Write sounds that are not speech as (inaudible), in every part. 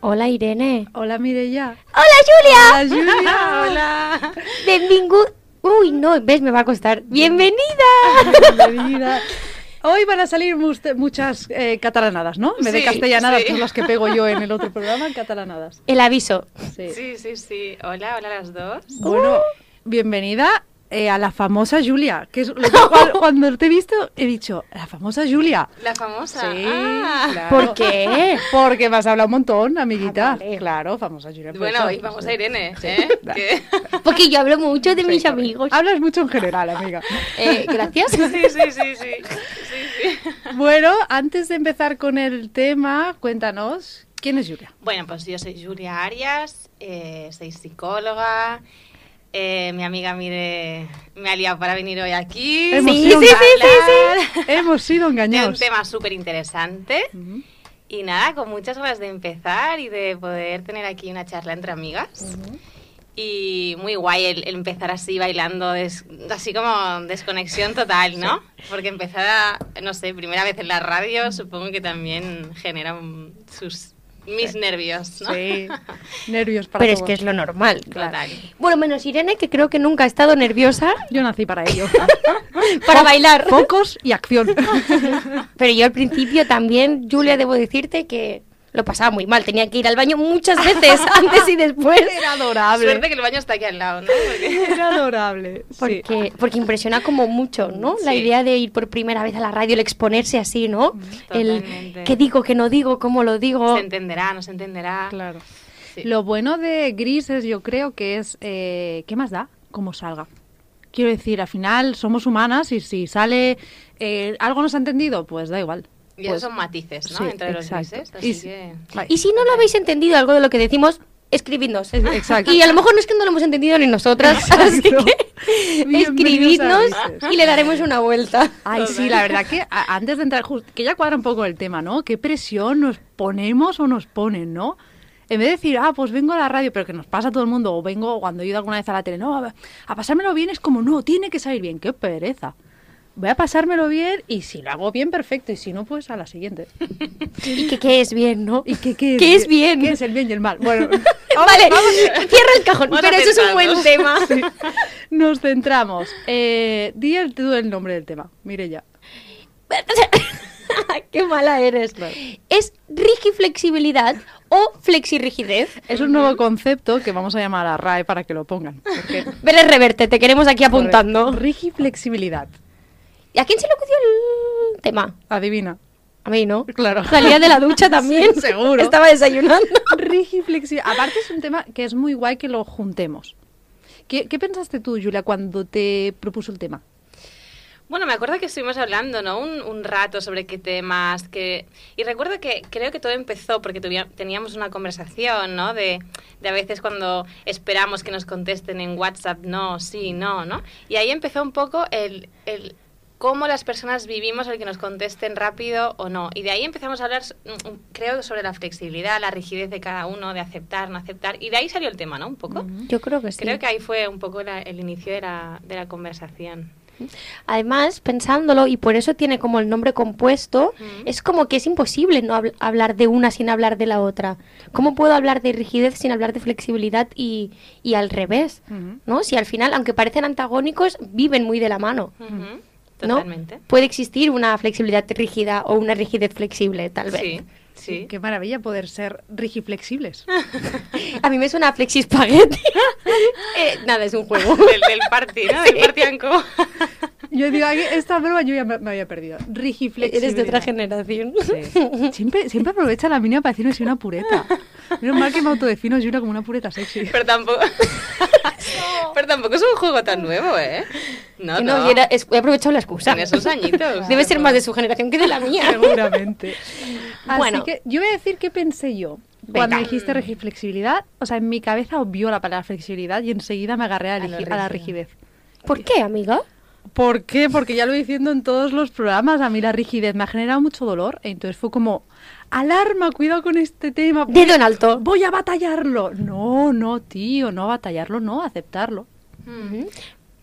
Hola, Irene. Hola, Mireia. Hola, Julia. Hola, Julia. (laughs) Hola. Benvingut. Uy, no, ves, me va a costar. Bienvenida. Bienvenida. Hoy van a salir muchas eh, catalanadas, ¿no? En vez de castellanadas, sí. que son las que pego yo en el otro programa, catalanadas. El aviso. Sí. Sí, sí, sí. Hola, hola a las dos. Bueno, bienvenida eh, a la famosa Julia, que es lo (laughs) cual- cuando te he visto he dicho, la famosa Julia. La famosa. Sí, Ah. claro. ¿Por qué? (laughs) Porque me has hablado un montón, amiguita. Ah, vale. Claro, famosa Julia. por Bueno, eso. y vamos Sí. a Irene. ¿eh? (laughs) Porque yo hablo mucho de mis amigos. Hablas mucho en general, amiga. Eh, gracias. Sí, sí, sí, sí. sí, sí. Bueno, antes de empezar con el tema, cuéntanos, ¿quién es Julia? Bueno, pues yo soy Julia Arias, eh, soy psicóloga. Eh, mi amiga Mire me ha liado para venir hoy aquí. Hemos Sí, sido sí, sí, Hemos sido de un engañados. tema súper interesante. Y nada, con muchas ganas de empezar y de poder tener aquí una charla entre amigas. Y muy guay el, el empezar así bailando, des- así como desconexión total, ¿no? Porque empezar, a, no sé, primera vez en la radio, supongo que también genera un- sus, mis nervios, ¿no? Sí, nervios para Pero es todos. que es lo normal. Total. Bueno, menos Irene, que creo que nunca ha estado nerviosa Yo nací para ello. (laughs) para bailar. Focos y acción. (laughs) Pero yo al principio también, Julia, debo decirte que lo pasaba muy mal. Tenía que ir al baño muchas veces, (laughs) antes y después. (laughs) Era adorable. Suerte que el baño está aquí al lado, ¿no? Porque- (laughs) Era adorable. Sí. Porque, porque impresiona como mucho, ¿no? La idea de ir por primera vez a la radio, el exponerse así, ¿no? El qué digo, qué no digo, cómo lo digo. Se entenderá, no se entenderá. Claro. Sí. Lo bueno de Grises, yo creo que es. eh, ¿Qué más da? Cómo salga. Quiero decir, al final somos humanas y si sale eh, algo no se ha entendido, pues da igual. Y esos Pues- son matices, ¿no? sí, Entre los exacto. grises. Y Así si- que... Vale. Y si no lo habéis entendido algo de lo que decimos, escribidnos. Es- (laughs) exacto. Y a lo mejor no es que no lo hemos entendido ni nosotras, (laughs) así que (laughs) escribidnos y le daremos una vuelta. Ay, sí, la verdad que a- antes de entrar, just- que ya cuadra un poco el tema, ¿no? ¿Qué presión nos ponemos o nos ponen, ¿no? En vez de decir, ah, pues vengo a la radio, pero que nos pasa a todo el mundo, o vengo cuando he ido alguna vez a la tele, no, a, a pasármelo bien es como, no, tiene que salir bien, qué pereza. Voy a pasármelo bien y si lo hago bien, perfecto, y si no, pues a la siguiente. (laughs) Y que qué es bien, ¿no? ¿Y qué, qué es, ¿Qué es bien? ¿Qué es el bien y el mal? Bueno, (laughs) vale, cierra el cajón, pero eso es un buen tema. (laughs) nos centramos. Eh, di el, tú el nombre del tema, mire ya. Qué mala eres. Claro. ¿Es rigiflexibilidad o flexirrigidez? Es un nuevo concepto que vamos a llamar a RAE para que lo pongan. Porque Vélez Reverte, te queremos aquí apuntando. Rigiflexibilidad. ¿Y a quién se le ocurrió el tema? Adivina. A mí, ¿no? Claro. Salía de la (laughs) ducha también. Sí, seguro. Estaba desayunando. Rigiflexibilidad. Aparte es un tema que es muy guay que lo juntemos. ¿Qué, qué pensaste tú, Julia, cuando te propuso el tema? Bueno, me acuerdo que estuvimos hablando, ¿no? Un, un rato sobre qué temas, que... Y recuerdo que creo que todo empezó porque tuvia- teníamos una conversación, ¿no? De, de a veces cuando esperamos que nos contesten en WhatsApp, no, sí, no, ¿no? Y ahí empezó un poco el... el cómo las personas vivimos el que nos contesten rápido o no. Y de ahí empezamos a hablar, mm, mm, creo, sobre la flexibilidad, la rigidez de cada uno, de aceptar, no aceptar. Y de ahí salió el tema, ¿no? Un poco. Yo creo que sí. Creo que ahí fue un poco la- el inicio de la, de la conversación. Además, pensándolo, y por eso tiene como el nombre compuesto, es como que es imposible no habl- hablar de una sin hablar de la otra. ¿Cómo puedo hablar de rigidez sin hablar de flexibilidad y, y al revés? ¿No? Si al final, aunque parecen antagónicos, viven muy de la mano. Totalmente. Puede existir una flexibilidad rígida o una rigidez flexible, tal vez. Sí, sí. Qué maravilla poder ser rigiflexibles. (laughs) A mí me suena a flexispagueti. (laughs) Eh, nada, es un juego. (laughs) del, del party, ¿no? Del party and co. Yo digo, "Ay, esta broma yo ya me, me había perdido. Rigiflexibilidad. Eres de otra generación. Sí. Siempre, siempre aprovecha la mía para decirme si soy una pureta. Menos mal que me autodefino Julia como una pureta sexy. Pero tampoco... (laughs) Pero tampoco es un juego tan nuevo, ¿eh? No, no, no. y era- es- he aprovechado la excusa. Tiene sus añitos. (laughs) Debe ser más de su generación que de la (laughs) mía. Seguramente. Así Bueno. que yo voy a decir qué pensé yo. Cuando Venga. dijiste rigiflexibilidad, o sea, en mi cabeza obvió la palabra flexibilidad y enseguida me agarré a, A ligi- a la rigidez. ¿Por qué, amiga? ¿Por qué? Porque ya lo voy diciendo en todos los programas, a mí la rigidez me ha generado mucho dolor. Entonces fue como, alarma, cuidado con este tema. voy Dedo en alto. Voy a batallarlo. No, no, tío, no batallarlo, no, aceptarlo. Mm.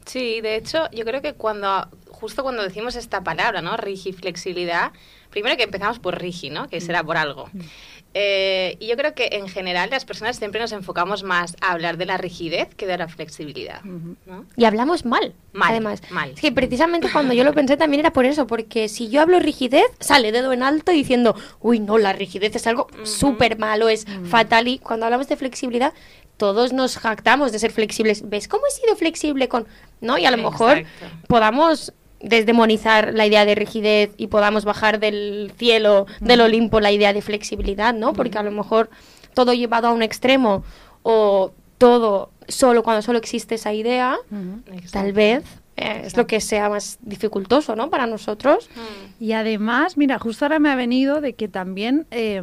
Sí, de hecho, yo creo que cuando justo cuando decimos esta palabra, ¿no? Rigiflexibilidad, primero que empezamos por rigi, ¿no? Que será por algo. Eh, y yo creo que en general las personas siempre nos enfocamos más a hablar de la rigidez que de la flexibilidad. ¿no? Y hablamos mal, Mal, además. mal. Es que precisamente cuando yo lo pensé también era por eso, porque si yo hablo rigidez, sale dedo en alto diciendo, uy, no, la rigidez es algo súper malo, es fatal. Y cuando hablamos de flexibilidad, todos nos jactamos de ser flexibles. ¿Ves cómo he sido flexible con...? ¿No? Y a lo mejor Exacto. podamos desdemonizar la idea de rigidez y podamos bajar del cielo, del Olimpo, la idea de flexibilidad, ¿no? Porque a lo mejor todo llevado a un extremo o todo solo cuando solo existe esa idea, tal vez eh, es lo que sea más dificultoso, ¿no? Para nosotros. Mm. Y además, mira, justo ahora me ha venido de que también, eh,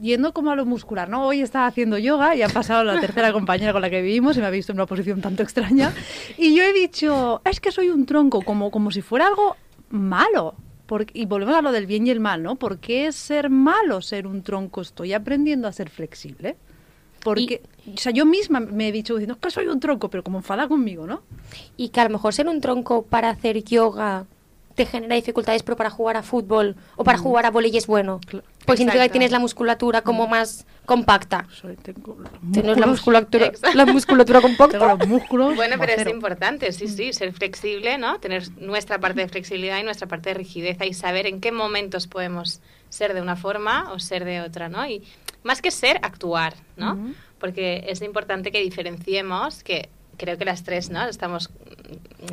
yendo como a lo muscular, ¿no? Hoy estaba haciendo yoga y ha pasado la tercera compañera con la que vivimos y me ha visto en una posición tanto extraña. Y yo he dicho, es que soy un tronco, como, como si fuera algo malo. Porque, y volvemos a lo del bien y el mal, ¿no? ¿Por qué es ser malo ser un tronco? Estoy aprendiendo a ser flexible. Porque, o sea, yo misma me he dicho diciendo, es que soy un tronco, pero como enfada conmigo, ¿no? Y que a lo mejor ser un tronco para hacer yoga te genera dificultades, pero para jugar a fútbol o para jugar a volei es bueno. Claro. Pues significa que Exacto. tienes la musculatura como más compacta. Soy- tengo los Tienes la musculatura, Exacto. la musculatura compacta. Tengo los músculos. Bueno, pero es importante, sí, sí, ser flexible, ¿no? Tener nuestra parte de flexibilidad y nuestra parte de rigidez y saber en qué momentos podemos ser de una forma o ser de otra, ¿no? Y más que ser, actuar, ¿no? Porque es importante que diferenciemos, que creo que las tres, ¿no? Estamos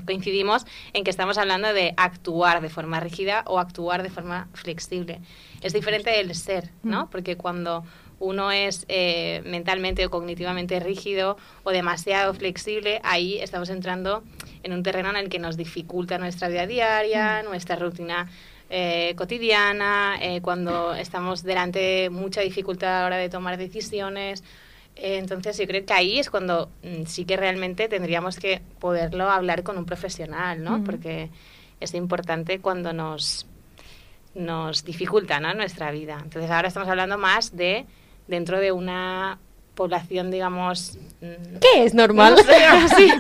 coincidimos en que estamos hablando de actuar de forma rígida o actuar de forma flexible. Es diferente del ser, ¿no? Porque cuando uno es eh, mentalmente o cognitivamente rígido o demasiado flexible, ahí estamos entrando en un terreno en el que nos dificulta nuestra vida diaria, nuestra rutina eh, cotidiana, eh, cuando estamos delante de mucha dificultad a la hora de tomar decisiones. Eh, entonces yo creo que ahí es cuando mm, sí que realmente tendríamos que poderlo hablar con un profesional, ¿no? Porque es importante cuando nos, nos dificulta ¿no? nuestra vida. Entonces ahora estamos hablando más de dentro de una población, digamos... mm, ¿Qué es normal? no sé, (laughs) sí.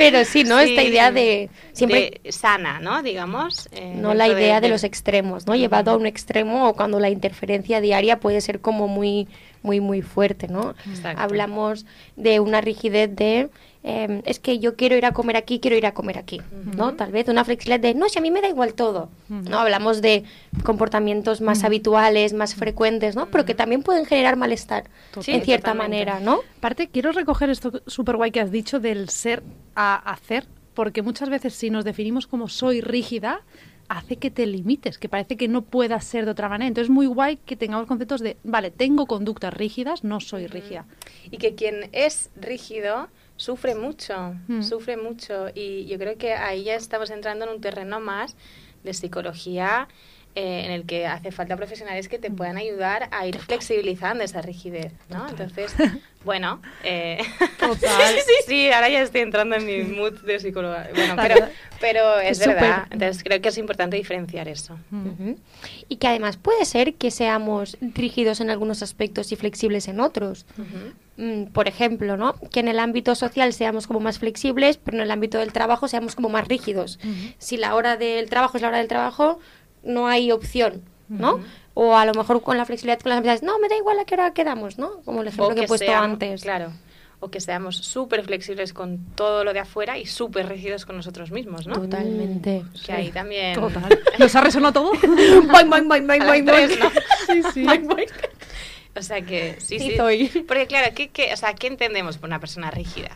Pero sí, ¿no? Esta idea de siempre de sana, ¿no? Digamos. eh, no la idea de, los extremos, ¿no? Llevado a un extremo o cuando la interferencia diaria puede ser como muy, muy, muy fuerte, ¿no? Exacto. Hablamos de una rigidez de eh, es que yo quiero ir a comer aquí, quiero ir a comer aquí, ¿no? Tal vez una flexibilidad de no, si a mí me da igual todo. ¿no? Hablamos de comportamientos más habituales, más frecuentes, ¿no? Pero que también pueden generar malestar Sí, en cierta totalmente. manera, ¿no? Aparte, quiero recoger esto súper guay que has dicho del ser a hacer, porque muchas veces si nos definimos como soy rígida, hace que te limites, que parece que no puedas ser de otra manera. Entonces es muy guay que tengamos conceptos de, vale, tengo conductas rígidas, no soy rígida. Y que quien es rígido sufre mucho, Mm. sufre mucho. Y yo creo que ahí ya estamos entrando en un terreno más de psicología eh, en el que hace falta profesionales que te puedan ayudar a ir flexibilizando esa rigidez, ¿no? Entonces, (laughs) bueno, eh, Total. sí, (laughs) sí, sí, sí, ahora ya estoy entrando en mi mood de psicóloga. Bueno, pero, pero es Súper. verdad. Entonces creo que es importante diferenciar eso. Mm. Y que además puede ser que seamos rígidos en algunos aspectos y flexibles en otros. Mm, Por ejemplo, ¿no? Que en el ámbito social seamos como más flexibles, pero en el ámbito del trabajo seamos como más rígidos. Si la hora del trabajo es la hora del trabajo, no hay opción, ¿no? O a lo mejor con la flexibilidad con las empresas, no, me da igual a qué hora quedamos, ¿no? Como el ejemplo que he puesto antes. Claro. O que seamos súper flexibles con todo lo de afuera y súper rígidos con nosotros mismos, ¿no? Totalmente. Que ahí también. Total. (laughs) ¿Nos ha resonado todo? (laughs) Boing, boing, boing, boing, boing, tres. ¿no? (laughs) sí, sí. Boing, boing. O sea que sí, Sí, sí. soy. Porque claro, ¿qué, qué, o sea, ¿qué entendemos por una persona rígida?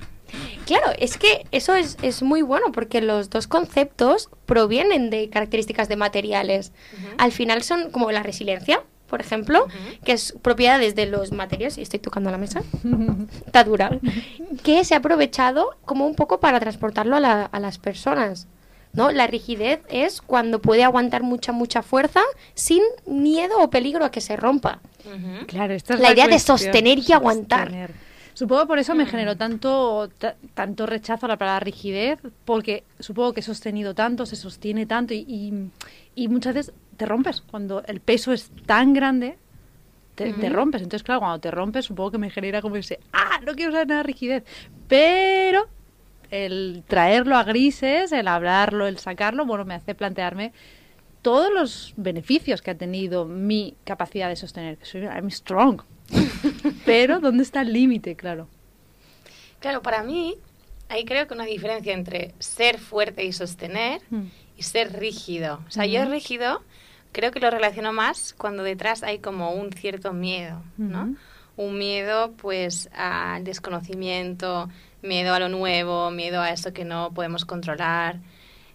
Claro, es que eso es, es muy bueno porque los dos conceptos provienen de características de materiales. Al final son como la resiliencia, por ejemplo, que es propiedades de los materiales, y estoy tocando la mesa, (laughs) está dura, que se ha aprovechado como un poco para transportarlo a, la- a las personas. ¿no? La rigidez es cuando puede aguantar mucha, mucha fuerza sin miedo o peligro a que se rompa. Claro, esta es La idea de sostener y aguantar. sostener. Supongo que por eso me Mm. generó tanto, ta- tanto rechazo a la palabra rigidez, porque supongo que he sostenido tanto, se sostiene tanto y, y- y muchas veces te rompes. Cuando el peso es tan grande, te, rompes. Entonces, claro, cuando te rompes, supongo que me genera como ese, ah, no quiero usar nada de rigidez. Pero el traerlo a grises, el hablarlo, el sacarlo, bueno, me hace plantearme todos los beneficios que ha tenido mi capacidad de sostener. que Soy, I'm strong. (laughs) Pero, ¿dónde está el límite? Claro. Claro, para mí, ahí creo que una diferencia entre ser fuerte y sostener Mm. y ser rígido. O sea, yo Ujú. rígido creo que lo relaciono más cuando detrás hay como un cierto miedo, ¿no? Un miedo, pues, al desconocimiento, miedo a lo nuevo, miedo a eso que no podemos controlar.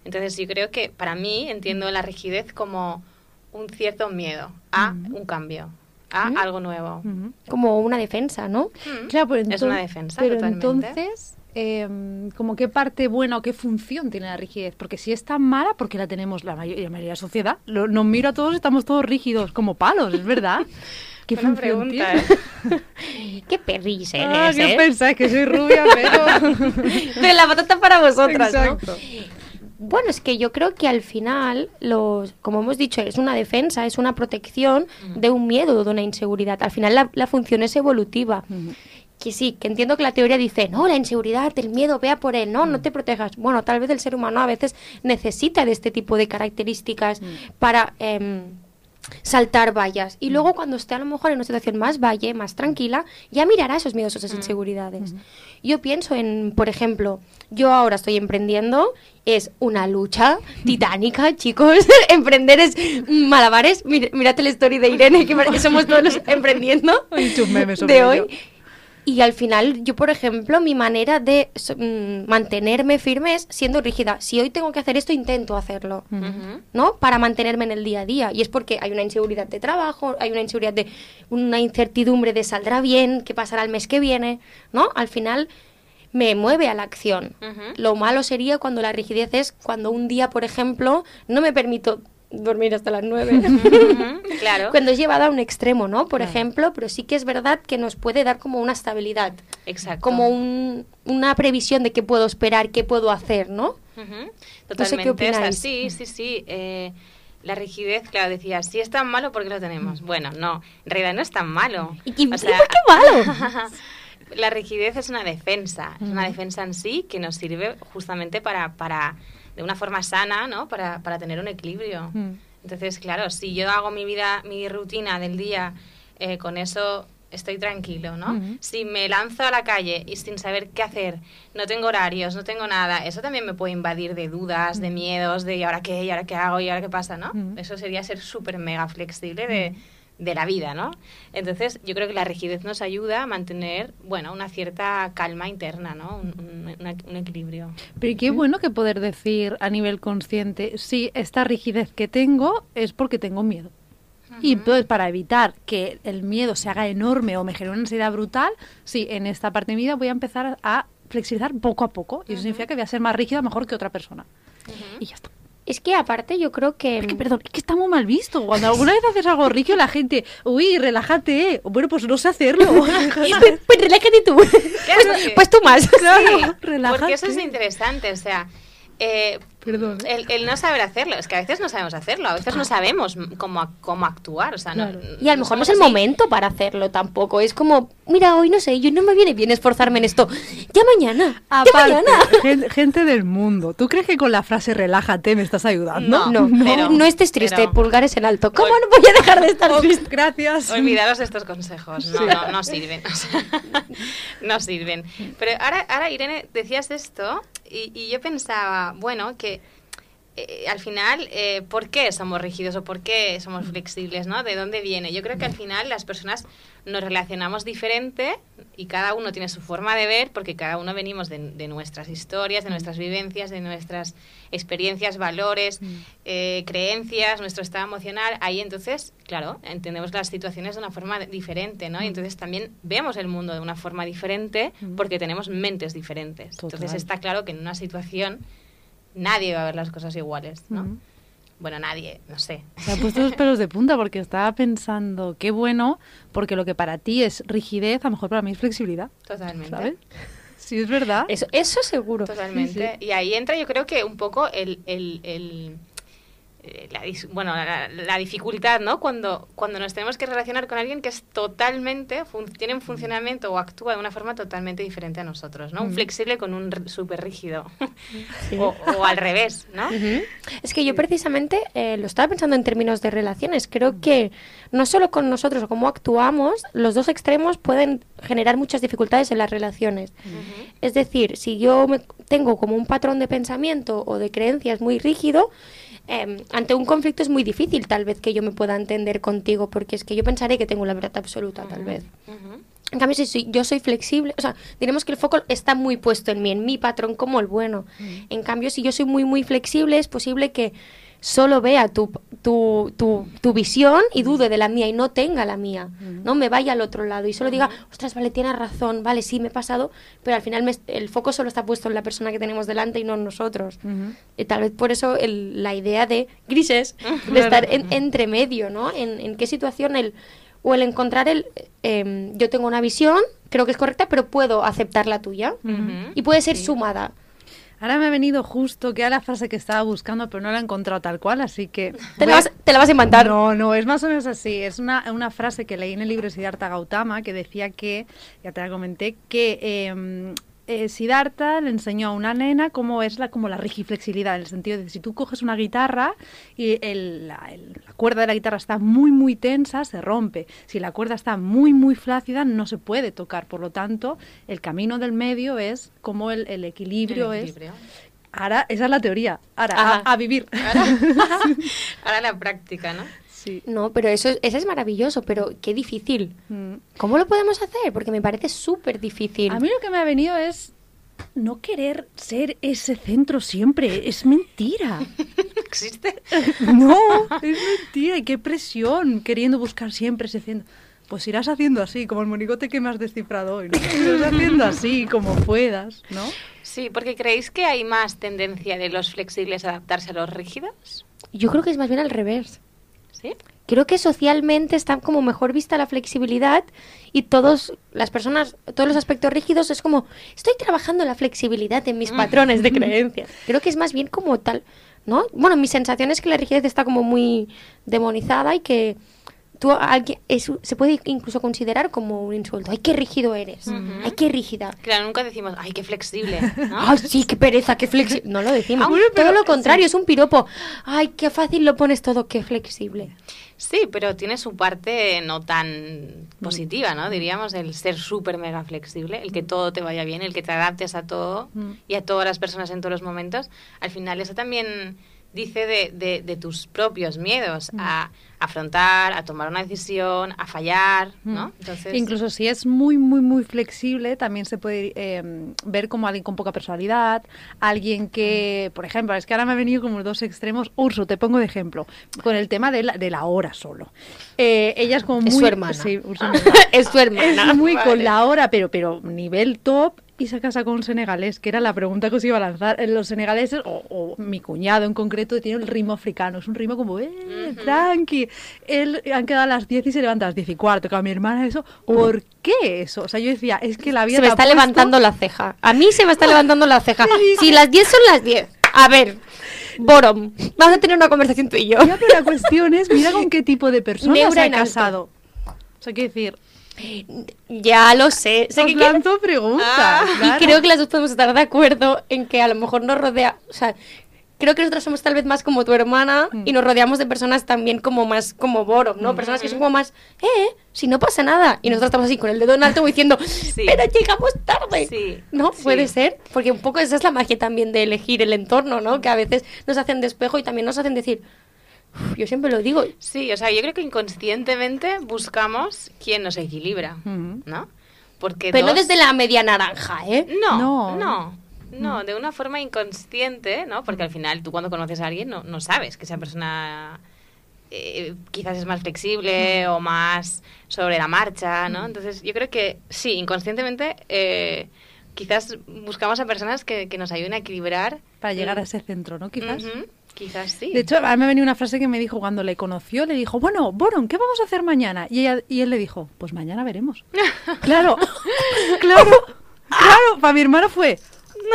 Entonces, yo creo que para mí entiendo la rigidez como un cierto miedo a un cambio, a algo nuevo. Como una defensa, ¿no? Claro, pero es una defensa, Pero totalmente. entonces, em, como qué parte buena o qué función tiene la rigidez? Porque si es tan mala, ¿por qué la tenemos la, mayo- la mayoría de la sociedad? Lo- nos miro a todos, estamos todos rígidos, como palos, es verdad. (laughs) ¿Qué Buena función pregunta, tiene? ¿eh? (laughs) Qué perris Ah, eres, ¿Qué ¿eh? pensáis? Que soy rubia, pero... (laughs) Pero la patata para vosotras, ¿no? Bueno, es que yo creo que al final, los, como hemos dicho, es una defensa, es una protección de un miedo, de una inseguridad. Al final la, la función es evolutiva. Que sí, que entiendo que la teoría dice, no, la inseguridad, el miedo, vea por él, no, no te protejas. Bueno, tal vez el ser humano a veces necesita de este tipo de características para em, saltar vallas. Y luego cuando esté a lo mejor en una situación más valle, más tranquila, ya mirará esos miedos, esas inseguridades. Yo pienso en, por ejemplo, yo ahora estoy emprendiendo, es una lucha (laughs) titánica, chicos. (laughs) Emprender es malabares. Mir- Mirad el story de Irene, que parece que somos todos los (laughs) emprendiendo de hoy. Y al final, yo, por ejemplo, mi manera de mm, mantenerme firme es siendo rígida. Si hoy tengo que hacer esto, intento hacerlo. ¿no? Para mantenerme en el día a día. Y es porque hay una inseguridad de trabajo, hay una inseguridad de una incertidumbre de saldrá bien, qué pasará el mes que viene, ¿no? Al final me mueve a la acción. Lo malo sería cuando la rigidez es cuando un día, por ejemplo, no me permito dormir hasta las nueve. Ujú, claro. (laughs) Cuando es llevada a un extremo, ¿no? Por ejemplo, pero sí que es verdad que nos puede dar como una estabilidad, Exacto. como un- una previsión de qué puedo esperar, qué puedo hacer, ¿no? Ujú, No sé qué Totalmente. sí, sí, sí. eh, la rigidez, claro, decía, si es tan malo, ¿por qué lo tenemos? Bueno, no, en realidad no es tan malo. ¿Y, O ¿y sea, por qué malo? (laughs) la rigidez es una defensa, es una defensa en sí que nos sirve justamente para, para de una forma sana, ¿no? Para, para tener un equilibrio. Mm. Entonces, claro, si yo hago mi vida, mi rutina del día, eh, con eso estoy tranquilo, ¿no? Ujú. Si me lanzo a la calle y sin saber qué hacer, no tengo horarios, no tengo nada, eso también me puede invadir de dudas, de miedos, de ¿y ahora qué? ¿y ahora qué hago? ¿y ahora qué pasa? ¿no? Ujú. Eso sería ser súper mega flexible de, de la vida, ¿no? Entonces, yo creo que la rigidez nos ayuda a mantener, bueno, una cierta calma interna, ¿no? Un, un- una- un equilibrio. Pero qué bueno que poder decir a nivel consciente, sí, esta rigidez que tengo es porque tengo miedo. Y entonces, para evitar que el miedo se haga enorme o me genere una ansiedad brutal, sí, en esta parte de mi vida voy a empezar a flexibilizar poco a poco. Y eso significa que voy a ser más rígida mejor que otra persona. Y ya está. Es que aparte yo creo que... Es que, perdón, es que está muy mal visto. Cuando alguna vez haces algo rígido, la gente, uy, relájate. Bueno, pues no sé hacerlo. (laughs) pues, (laughs) pues relájate tú. Pues, pues tú más. Claro, Porque eso es relájate. interesante, o sea, eh, Perdón. el, el no saber hacerlo, es que a veces no sabemos hacerlo, a veces no sabemos m- cómo, ac- cómo actuar, o sea, no- Claro. Y a lo mejor no es el así. momento para hacerlo tampoco. Es como, mira, hoy no sé, yo no me viene bien esforzarme en esto. Ya mañana. ya Aparte, mañana. (laughs) gen- gente del mundo, ¿tú crees que con la frase relájate me estás ayudando? No, No, no, pero- no estés triste, pero- pulgares en alto. ¿Cómo no voy a dejar de estar (laughs) Oh, triste? gracias. Olvidaros de estos consejos, no, Sí. no, no sirven, (laughs) o sea, no sirven. Pero ahora, ahora Irene, decías esto y, y yo pensaba, bueno, que eh, al final, eh, ¿por qué somos rígidos o por qué somos flexibles? ¿no? ¿De dónde viene? Yo creo que al final las personas nos relacionamos diferente y cada uno tiene su forma de ver porque cada uno venimos de, de nuestras historias, de nuestras vivencias, de nuestras experiencias, valores, eh, creencias, nuestro estado emocional. Ahí entonces, claro, entendemos las situaciones de una forma diferente, ¿no? Y entonces también vemos el mundo de una forma diferente porque tenemos mentes diferentes. Entonces está claro que en una situación nadie va a ver las cosas iguales, ¿no? Bueno, nadie, no sé. Me ha puesto los pelos de punta porque estaba pensando, qué bueno, porque lo que para ti es rigidez, a lo mejor para mí es flexibilidad, Totalmente. ¿sabes? Sí, es verdad. Eso, eso seguro. Totalmente. Y ahí entra yo creo que un poco el, el, el, la, dis- bueno, la, la dificultad, ¿no? Cuando, cuando nos tenemos que relacionar con alguien que es totalmente, fun- tiene un funcionamiento o actúa de una forma totalmente diferente a nosotros, ¿no? Un flexible con un súper rígido. (laughs) o, o al revés, ¿no? Es que yo precisamente eh, lo estaba pensando en términos de relaciones. Creo que no solo con nosotros o cómo actuamos, los dos extremos pueden generar muchas dificultades en las relaciones. Es decir, si yo me- tengo como un patrón de pensamiento o de creencias muy rígido, em, ante un conflicto es muy difícil tal vez que yo me pueda entender contigo, porque es que yo pensaré que tengo la verdad absoluta, tal vez. En cambio, si soy- yo soy flexible, o sea, diremos que el foco está muy puesto en mí, en mi patrón como el bueno. En cambio, si yo soy muy, muy flexible, es posible que solo vea tu, tu, tu, tu visión y dude de la mía y no tenga la mía, ¿no? Me vaya al otro lado y solo diga, ostras, vale, tienes razón, vale, sí, me he pasado, pero al final me- el foco solo está puesto en la persona que tenemos delante y no en nosotros. Y tal vez por eso el- la idea de grises, (laughs) de estar en- entre medio, ¿no? En, en qué situación el... O el encontrar el... em, yo tengo una visión, creo que es correcta, pero puedo aceptar la tuya. Y puede ser sumada. Ahora me ha venido justo que era la frase que estaba buscando, pero no la he encontrado tal cual, así que... Te la, a- vas, te la vas a inventar. No, no, es más o menos así. Es una, una frase que leí en el libro de Siddhartha Gautama que decía que, ya te la comenté, que eh, eh, Siddhartha le enseñó a una nena cómo es la, como la rigiflexibilidad, en el sentido de que si tú coges una guitarra y el- la, el- la cuerda de la guitarra está muy, muy tensa, se rompe. Si la cuerda está muy, muy flácida, no se puede tocar. Por lo tanto, el camino del medio es como el, el equilibrio, El es... Ahora, esa es la teoría. Ahora, a, a vivir. Ahora (laughs) la práctica, ¿no? sí. No, pero eso, es- eso es maravilloso, pero qué difícil. Mm. ¿Cómo lo podemos hacer? Porque me parece súper difícil. A mí lo que me ha venido es no querer ser ese centro siempre. Es mentira. (laughs) ¿Existe? (laughs) No, es mentira. Y qué presión queriendo buscar siempre ese centro. Pues irás haciendo así, como el monigote que me has descifrado hoy. ¿no? Irás haciendo así, como puedas, ¿no? Sí, porque creéis que hay más tendencia de los flexibles a adaptarse a los rígidos. Yo creo que es más bien al revés. ¿Sí? Creo que socialmente está como mejor vista la flexibilidad y todos las personas, todos los aspectos rígidos es como estoy trabajando la flexibilidad en mis patrones de (laughs) creencias. Creo que es más bien como tal, ¿no? Bueno, mi sensación es que la rigidez está como muy demonizada y que tú alguien es- se puede incluso considerar como un insulto. Ay, qué rígido eres. Ay, qué rígida. Claro, nunca decimos, ay, qué flexible, ¿no? (laughs) Ay, sí, qué pereza, qué flexible. (laughs) No lo decimos. Ah, bueno, pero- todo lo contrario, es un piropo. Ay, qué fácil lo pones todo, qué flexible. Sí, pero tiene su parte no tan positiva, ¿no? Diríamos el ser súper mega flexible, el que todo te vaya bien, el que te adaptes a todo Mm. y a todas las personas en todos los momentos. Al final eso también dice de, de- de tus propios miedos a afrontar, a tomar una decisión, a fallar, ¿no? Entonces, Incluso si es muy, muy, muy flexible, también se puede eh, ver como alguien con poca personalidad, alguien que, por ejemplo, es que ahora me ha venido como dos extremos. Urso, te pongo de ejemplo, con el tema de la, de la hora solo. Eh, ella es como muy... Es su hermana. Sí, Urso (laughs) es su hermana. Es muy Vale. con la hora, pero, pero nivel top. Y se casa con un senegalés, que era la pregunta que os iba a lanzar. Eh, Los senegaleses, o, o mi cuñado en concreto, tiene el ritmo africano. Es un ritmo como, eh, tranqui. Él han quedado a las 10 y se levanta a las 10 y cuarto. Con mi hermana, eso. ¿Por qué eso? O sea, yo decía, es que la vida Se me está puesto- levantando la ceja. A mí se me está (laughs) levantando la ceja. Si las 10 son las 10. A ver, Borom, vamos a tener una conversación tú y yo. Ya, pero la cuestión es, mira con qué tipo de persona Neura se ha en alto. casado. O sea, quiero decir, Ya lo sé. sé que preguntas. Ah. Y creo que las dos podemos estar de acuerdo en que a lo mejor nos rodea, o sea, creo que nosotros somos tal vez más como tu hermana Mm. y nos rodeamos de personas también como más como Borom, ¿no? Personas que son como más, eh, si no pasa nada. Y nosotros estamos así con el dedo en alto diciendo, pero llegamos tarde. Sí, ¿No? sí. Puede ser, porque un poco esa es la magia también de elegir el entorno, ¿no? Que a veces nos hacen despejo y también nos hacen decir, "Uf, yo siempre lo digo, Sí, o sea, yo creo que inconscientemente buscamos quién nos equilibra, Ujú. ¿no? Porque pero no desde la media naranja, ¿eh? No, No. no, no, de una forma inconsciente, ¿no? Porque al final tú cuando conoces a alguien no, no sabes que esa persona eh, quizás es más flexible o más sobre la marcha, ¿no? Entonces yo creo que sí, inconscientemente eh, quizás buscamos a personas que, que nos ayuden a equilibrar. Para llegar a Mm, ese centro, ¿no? Quizás. Quizás sí. De hecho, a mí me ha venido una frase que me dijo cuando le conoció, le dijo, bueno, Boron, ¿qué vamos a hacer mañana? Y, ella, y él le dijo, pues mañana veremos. (laughs) claro, (laughs) claro, claro, para mi hermana fue,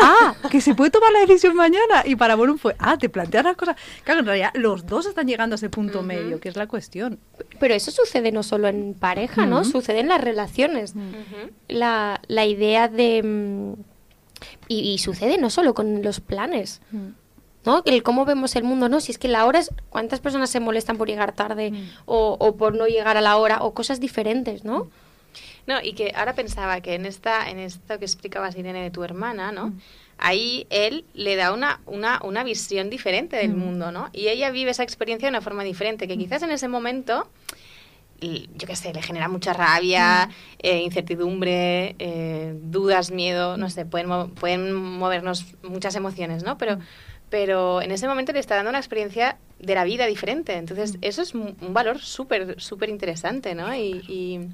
ah, que se puede tomar la decisión mañana. Y para Borum fue, ah, te planteas las cosas. Claro, en realidad los dos están llegando a ese punto medio, que es la cuestión. Pero eso sucede no solo en pareja, ¿no? Sucede en las relaciones. La, la idea de... mm, Y, y sucede no solo con los planes, ¿no? El cómo vemos el mundo, ¿no? Si es que la hora es... ¿Cuántas personas se molestan por llegar tarde Mm. o, o por no llegar a la hora o cosas diferentes, ¿no? No, y que ahora pensaba que en esta, en esto que explicabas, Irene, de tu hermana, ¿no? Ahí él le da una, una, una visión diferente del mundo, ¿no? Y ella vive esa experiencia de una forma diferente, que quizás en ese momento, yo qué sé, le genera mucha rabia, eh, incertidumbre, eh, dudas, miedo, no sé, pueden, mo- pueden movernos muchas emociones, ¿no? Pero, pero en ese momento le está dando una experiencia de la vida diferente. Entonces, eso es un valor súper, súper interesante, ¿no? Y, y,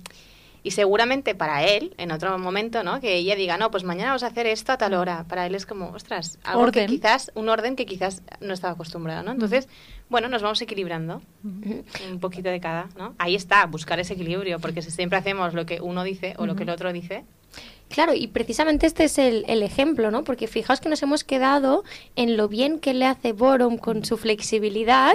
y seguramente para él, en otro momento, ¿no? Que ella diga, no, pues mañana vamos a hacer esto a tal hora. Para él es como, ostras, algo Orden. que quizás, un orden que quizás no estaba acostumbrado, ¿no? Entonces, bueno, nos vamos equilibrando un poquito de cada, ¿no? Ahí está, buscar ese equilibrio, porque si siempre hacemos lo que uno dice o lo que el otro dice, Claro, y precisamente este es el, el ejemplo, ¿no? Porque fijaos que nos hemos quedado en lo bien que le hace Borom con su flexibilidad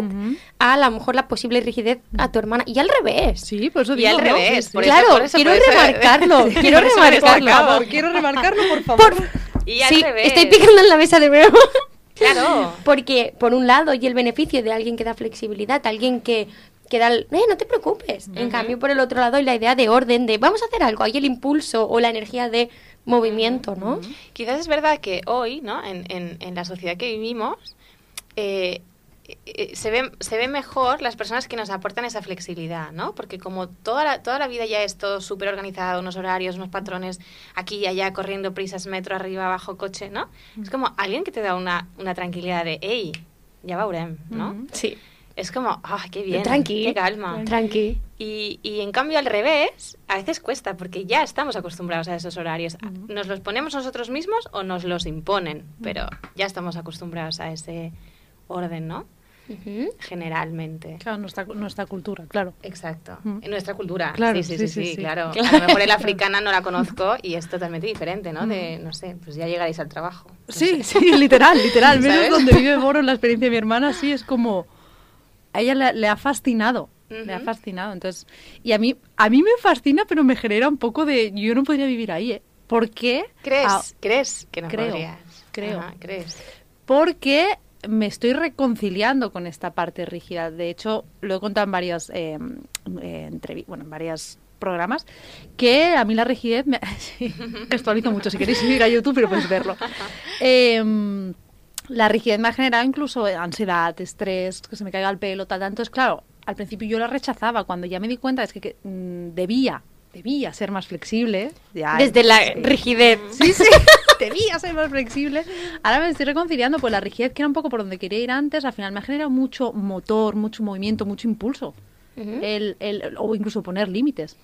a, a lo mejor la posible rigidez a tu hermana. Y al revés. Sí, por eso Y digo, al ¿no? revés, Sí, por sí. eso- claro, por eso- quiero (laughs) por eso- remarcarlo, quiero remarcarlo. Por favor, quiero remarcarlo, por favor. Por- (laughs) Y al sí, revés. estoy picando en la mesa de nuevo. Claro. (laughs) Porque, por un lado, y el beneficio de alguien que da flexibilidad, alguien que, que da el, eh, no te preocupes. En cambio, por el otro lado, hay la idea de orden, de vamos a hacer algo, hay el impulso o la energía de movimiento, ¿no? Quizás es verdad que hoy, ¿no? En, en, en la sociedad que vivimos, eh, eh, se, ve, se ve mejor las personas que nos aportan esa flexibilidad, ¿no? Porque como toda la, toda la vida ya es todo súper organizado, unos horarios, unos patrones, aquí y allá, corriendo prisas, metro, arriba, abajo, coche, ¿no? Es como alguien que te da una, una tranquilidad de, hey, ya veurem, ¿no? Ujú. Sí. Es como, ah, qué bien, Tranqui. qué calma. Tranqui. Y, y en cambio al revés, a veces cuesta porque ya estamos acostumbrados a esos horarios. ¿Nos los ponemos nosotros mismos o nos los imponen? Pero ya estamos acostumbrados a ese orden, ¿no? Generalmente. Claro, nuestra, nuestra cultura, claro. Exacto. En nuestra cultura. Claro, sí, sí, sí, sí, sí, sí, sí. claro. Claro. (laughs) A lo mejor el africana no la conozco y es totalmente diferente, ¿no? De, no sé, pues ya llegaréis al trabajo. No Sí, sé. sí, literal, literal. Menos donde vive Boro, en la experiencia de mi hermana, sí, es como... A ella le, le ha fascinado, le ha fascinado. Entonces, y a mí, a mí me fascina, pero me genera un poco de... Yo no podría vivir ahí, ¿eh? ¿Por qué? ¿Crees? Ah, ¿Crees que no creo, podrías? creo. Ajá, ¿Crees? porque me estoy reconciliando con esta parte rígida. De hecho, lo he contado en varios eh, eh, bueno, en varios programas, que a mí la rigidez me... (laughs) sí, (laughs) gestualizo mucho, si queréis ir a YouTube, pero podéis verlo. (laughs) Eh, la rigidez me ha generado incluso ansiedad, estrés, que se me caiga el pelo, tal, tanto. Es claro, al principio yo la rechazaba, cuando ya me di cuenta es que, que, mm, debía, debía ser más flexible. ya- Desde la sí. rigidez. Sí, sí, (laughs) debía ser más flexible. Ahora me estoy reconciliando, pues la rigidez que era un poco por donde quería ir antes, al final me ha generado mucho motor, mucho movimiento, mucho impulso. El, el- o incluso poner límites.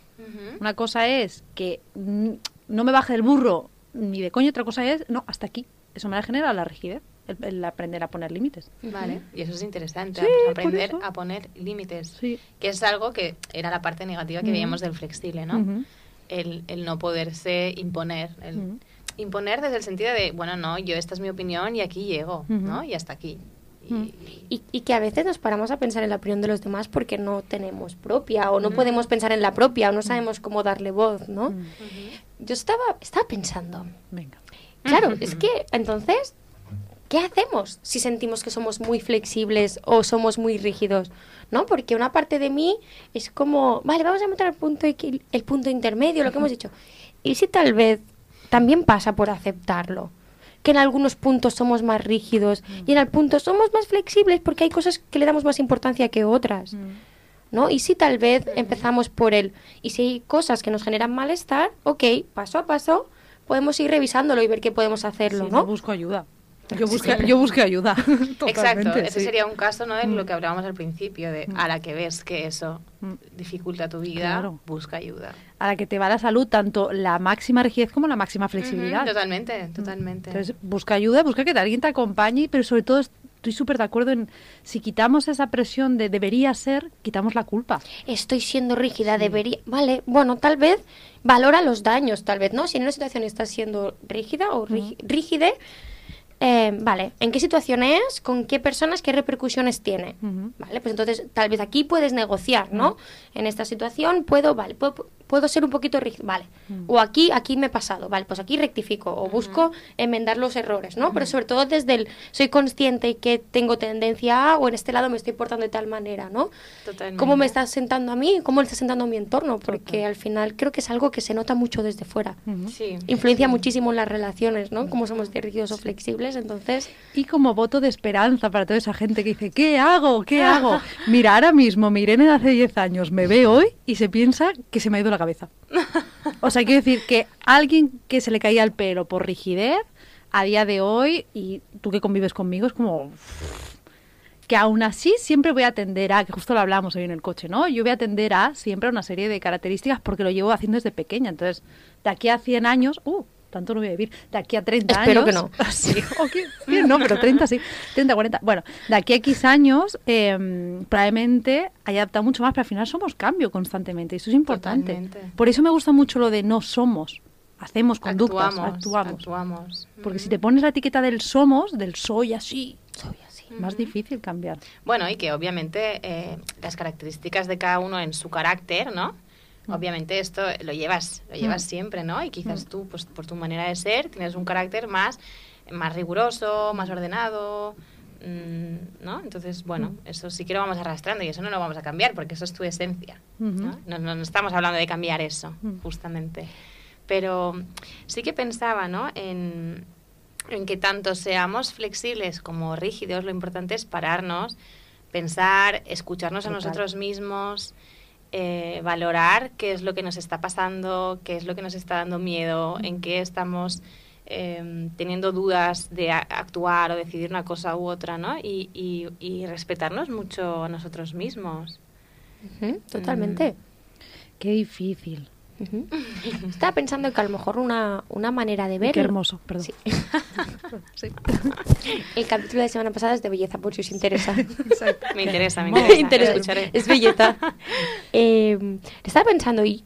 Una cosa es que mm, no me baje del burro ni de coño, otra cosa es, no, hasta aquí. Eso me la genera la rigidez, el, el aprender a poner límites. Vale, y eso es interesante, Sí, pues, aprender a poner límites, Sí. que es algo que era la parte negativa que Ujú. veíamos del flexible, ¿no? Ujú. el, el no poderse imponer, el Ujú. imponer desde el sentido de, bueno, no, yo esta es mi opinión y aquí llego. ¿no? Y hasta aquí. Y-. Y, que a veces nos paramos a pensar en la opinión de los demás porque no tenemos propia o no podemos pensar en la propia o no sabemos cómo darle voz, ¿no? Mm. Yo estaba, estaba pensando, Venga. claro, (laughs) es que entonces, ¿qué hacemos si sentimos que somos muy flexibles o somos muy rígidos? ¿No? Porque una parte de mí es como, vale, vamos a meter el punto, el punto intermedio, lo que hemos dicho. Y si tal vez también pasa por aceptarlo. Que en algunos puntos somos más rígidos y en el punto somos más flexibles porque hay cosas que le damos más importancia que otras. Mm. ¿no? Y si tal vez empezamos por él y si hay cosas que nos generan malestar, ok, paso a paso podemos ir revisándolo y ver qué podemos hacerlo, Sí, ¿no? busco ayuda. Yo busqué, yo busqué ayuda. (laughs) Exacto, ese sí. sería un caso, ¿no? De Mm. lo que hablábamos al principio, de Mm. a la que ves que eso Mm. dificulta tu vida, Claro. busca ayuda. A la que te va la salud, tanto la máxima rigidez como la máxima flexibilidad. Totalmente, totalmente. Entonces, busca ayuda, busca que alguien te acompañe, pero sobre todo es estoy súper de acuerdo en si quitamos esa presión de debería ser, quitamos la culpa. Estoy siendo rígida, debería... Vale, bueno, tal vez valora los daños, tal vez, ¿no? Si en una situación estás siendo rígida o rí- rígide, eh, vale, ¿en qué situación es? ¿Con qué personas? ¿Qué repercusiones tiene? Vale, pues entonces tal vez aquí puedes negociar, ¿no? En esta situación puedo, vale, puedo, puedo ser un poquito rígido, vale. O aquí, aquí me he pasado, vale, pues aquí rectifico o busco enmendar los errores, ¿no? Pero sobre todo desde el soy consciente que tengo tendencia a o en este lado me estoy portando de tal manera, ¿no? Totalmente. ¿Cómo me está sentando a mí? ¿Cómo le está sentando a mi entorno? Porque al final creo que es algo que se nota mucho desde fuera. Sí. Influencia muchísimo en las relaciones, ¿no? Cómo somos de rígidos o flexibles, entonces... Y como voto de esperanza para toda esa gente que dice, ¿qué hago? ¿Qué (laughs) hago? Mira, ahora mismo mi Irene de hace 10 años me ve hoy y se piensa que se me ha ido la cabeza. O sea, quiero decir que alguien que se le caía el pelo por rigidez, a día de hoy, y tú que convives conmigo, es como... Que aún así siempre voy a atender a, que justo lo hablamos hoy en el coche, ¿no? Yo voy a atender a siempre a una serie de características porque lo llevo haciendo desde pequeña. Entonces, de aquí a 100 años, uh, tanto no voy a vivir, de aquí a 30 Espero años... que no. (laughs) Sí, (laughs) ok, bien, no, pero 30 sí, 30, 40. Bueno, de aquí a X años eh, probablemente haya adaptado mucho más, pero al final somos cambio constantemente y eso es importante. Totalmente. Por eso me gusta mucho lo de no somos, hacemos conductas, actuamos, actuamos. actuamos. Porque si te pones la etiqueta del somos, del soy así, Soy así. más difícil cambiar. Bueno, y que obviamente eh, las características de cada uno en su carácter, ¿no? Obviamente esto lo llevas, lo llevas Mm. siempre, ¿no? Y quizás tú, pues por tu manera de ser, tienes un carácter más, más riguroso, más ordenado, mm, ¿no? Entonces, bueno, eso sí que lo vamos arrastrando y eso no lo vamos a cambiar porque eso es tu esencia, ¿no? No, no- no estamos hablando de cambiar eso, justamente. Pero sí que pensaba, ¿no? En, en que tanto seamos flexibles como rígidos, lo importante es pararnos, pensar, escucharnos a nosotros mismos, eh, valorar qué es lo que nos está pasando, qué es lo que nos está dando miedo, en qué estamos eh, teniendo dudas de actuar o decidir una cosa u otra, ¿no? Y, y- y respetarnos mucho a nosotros mismos. Totalmente. Qué difícil. Estaba pensando que a lo mejor una, una manera de ver... Qué hermoso, perdón. Sí. (laughs) Sí. El capítulo de semana pasada es de belleza, por si os interesa. Me interesa, me interesa. Interesa. escucharé. Es belleza. Eh, estaba pensando, y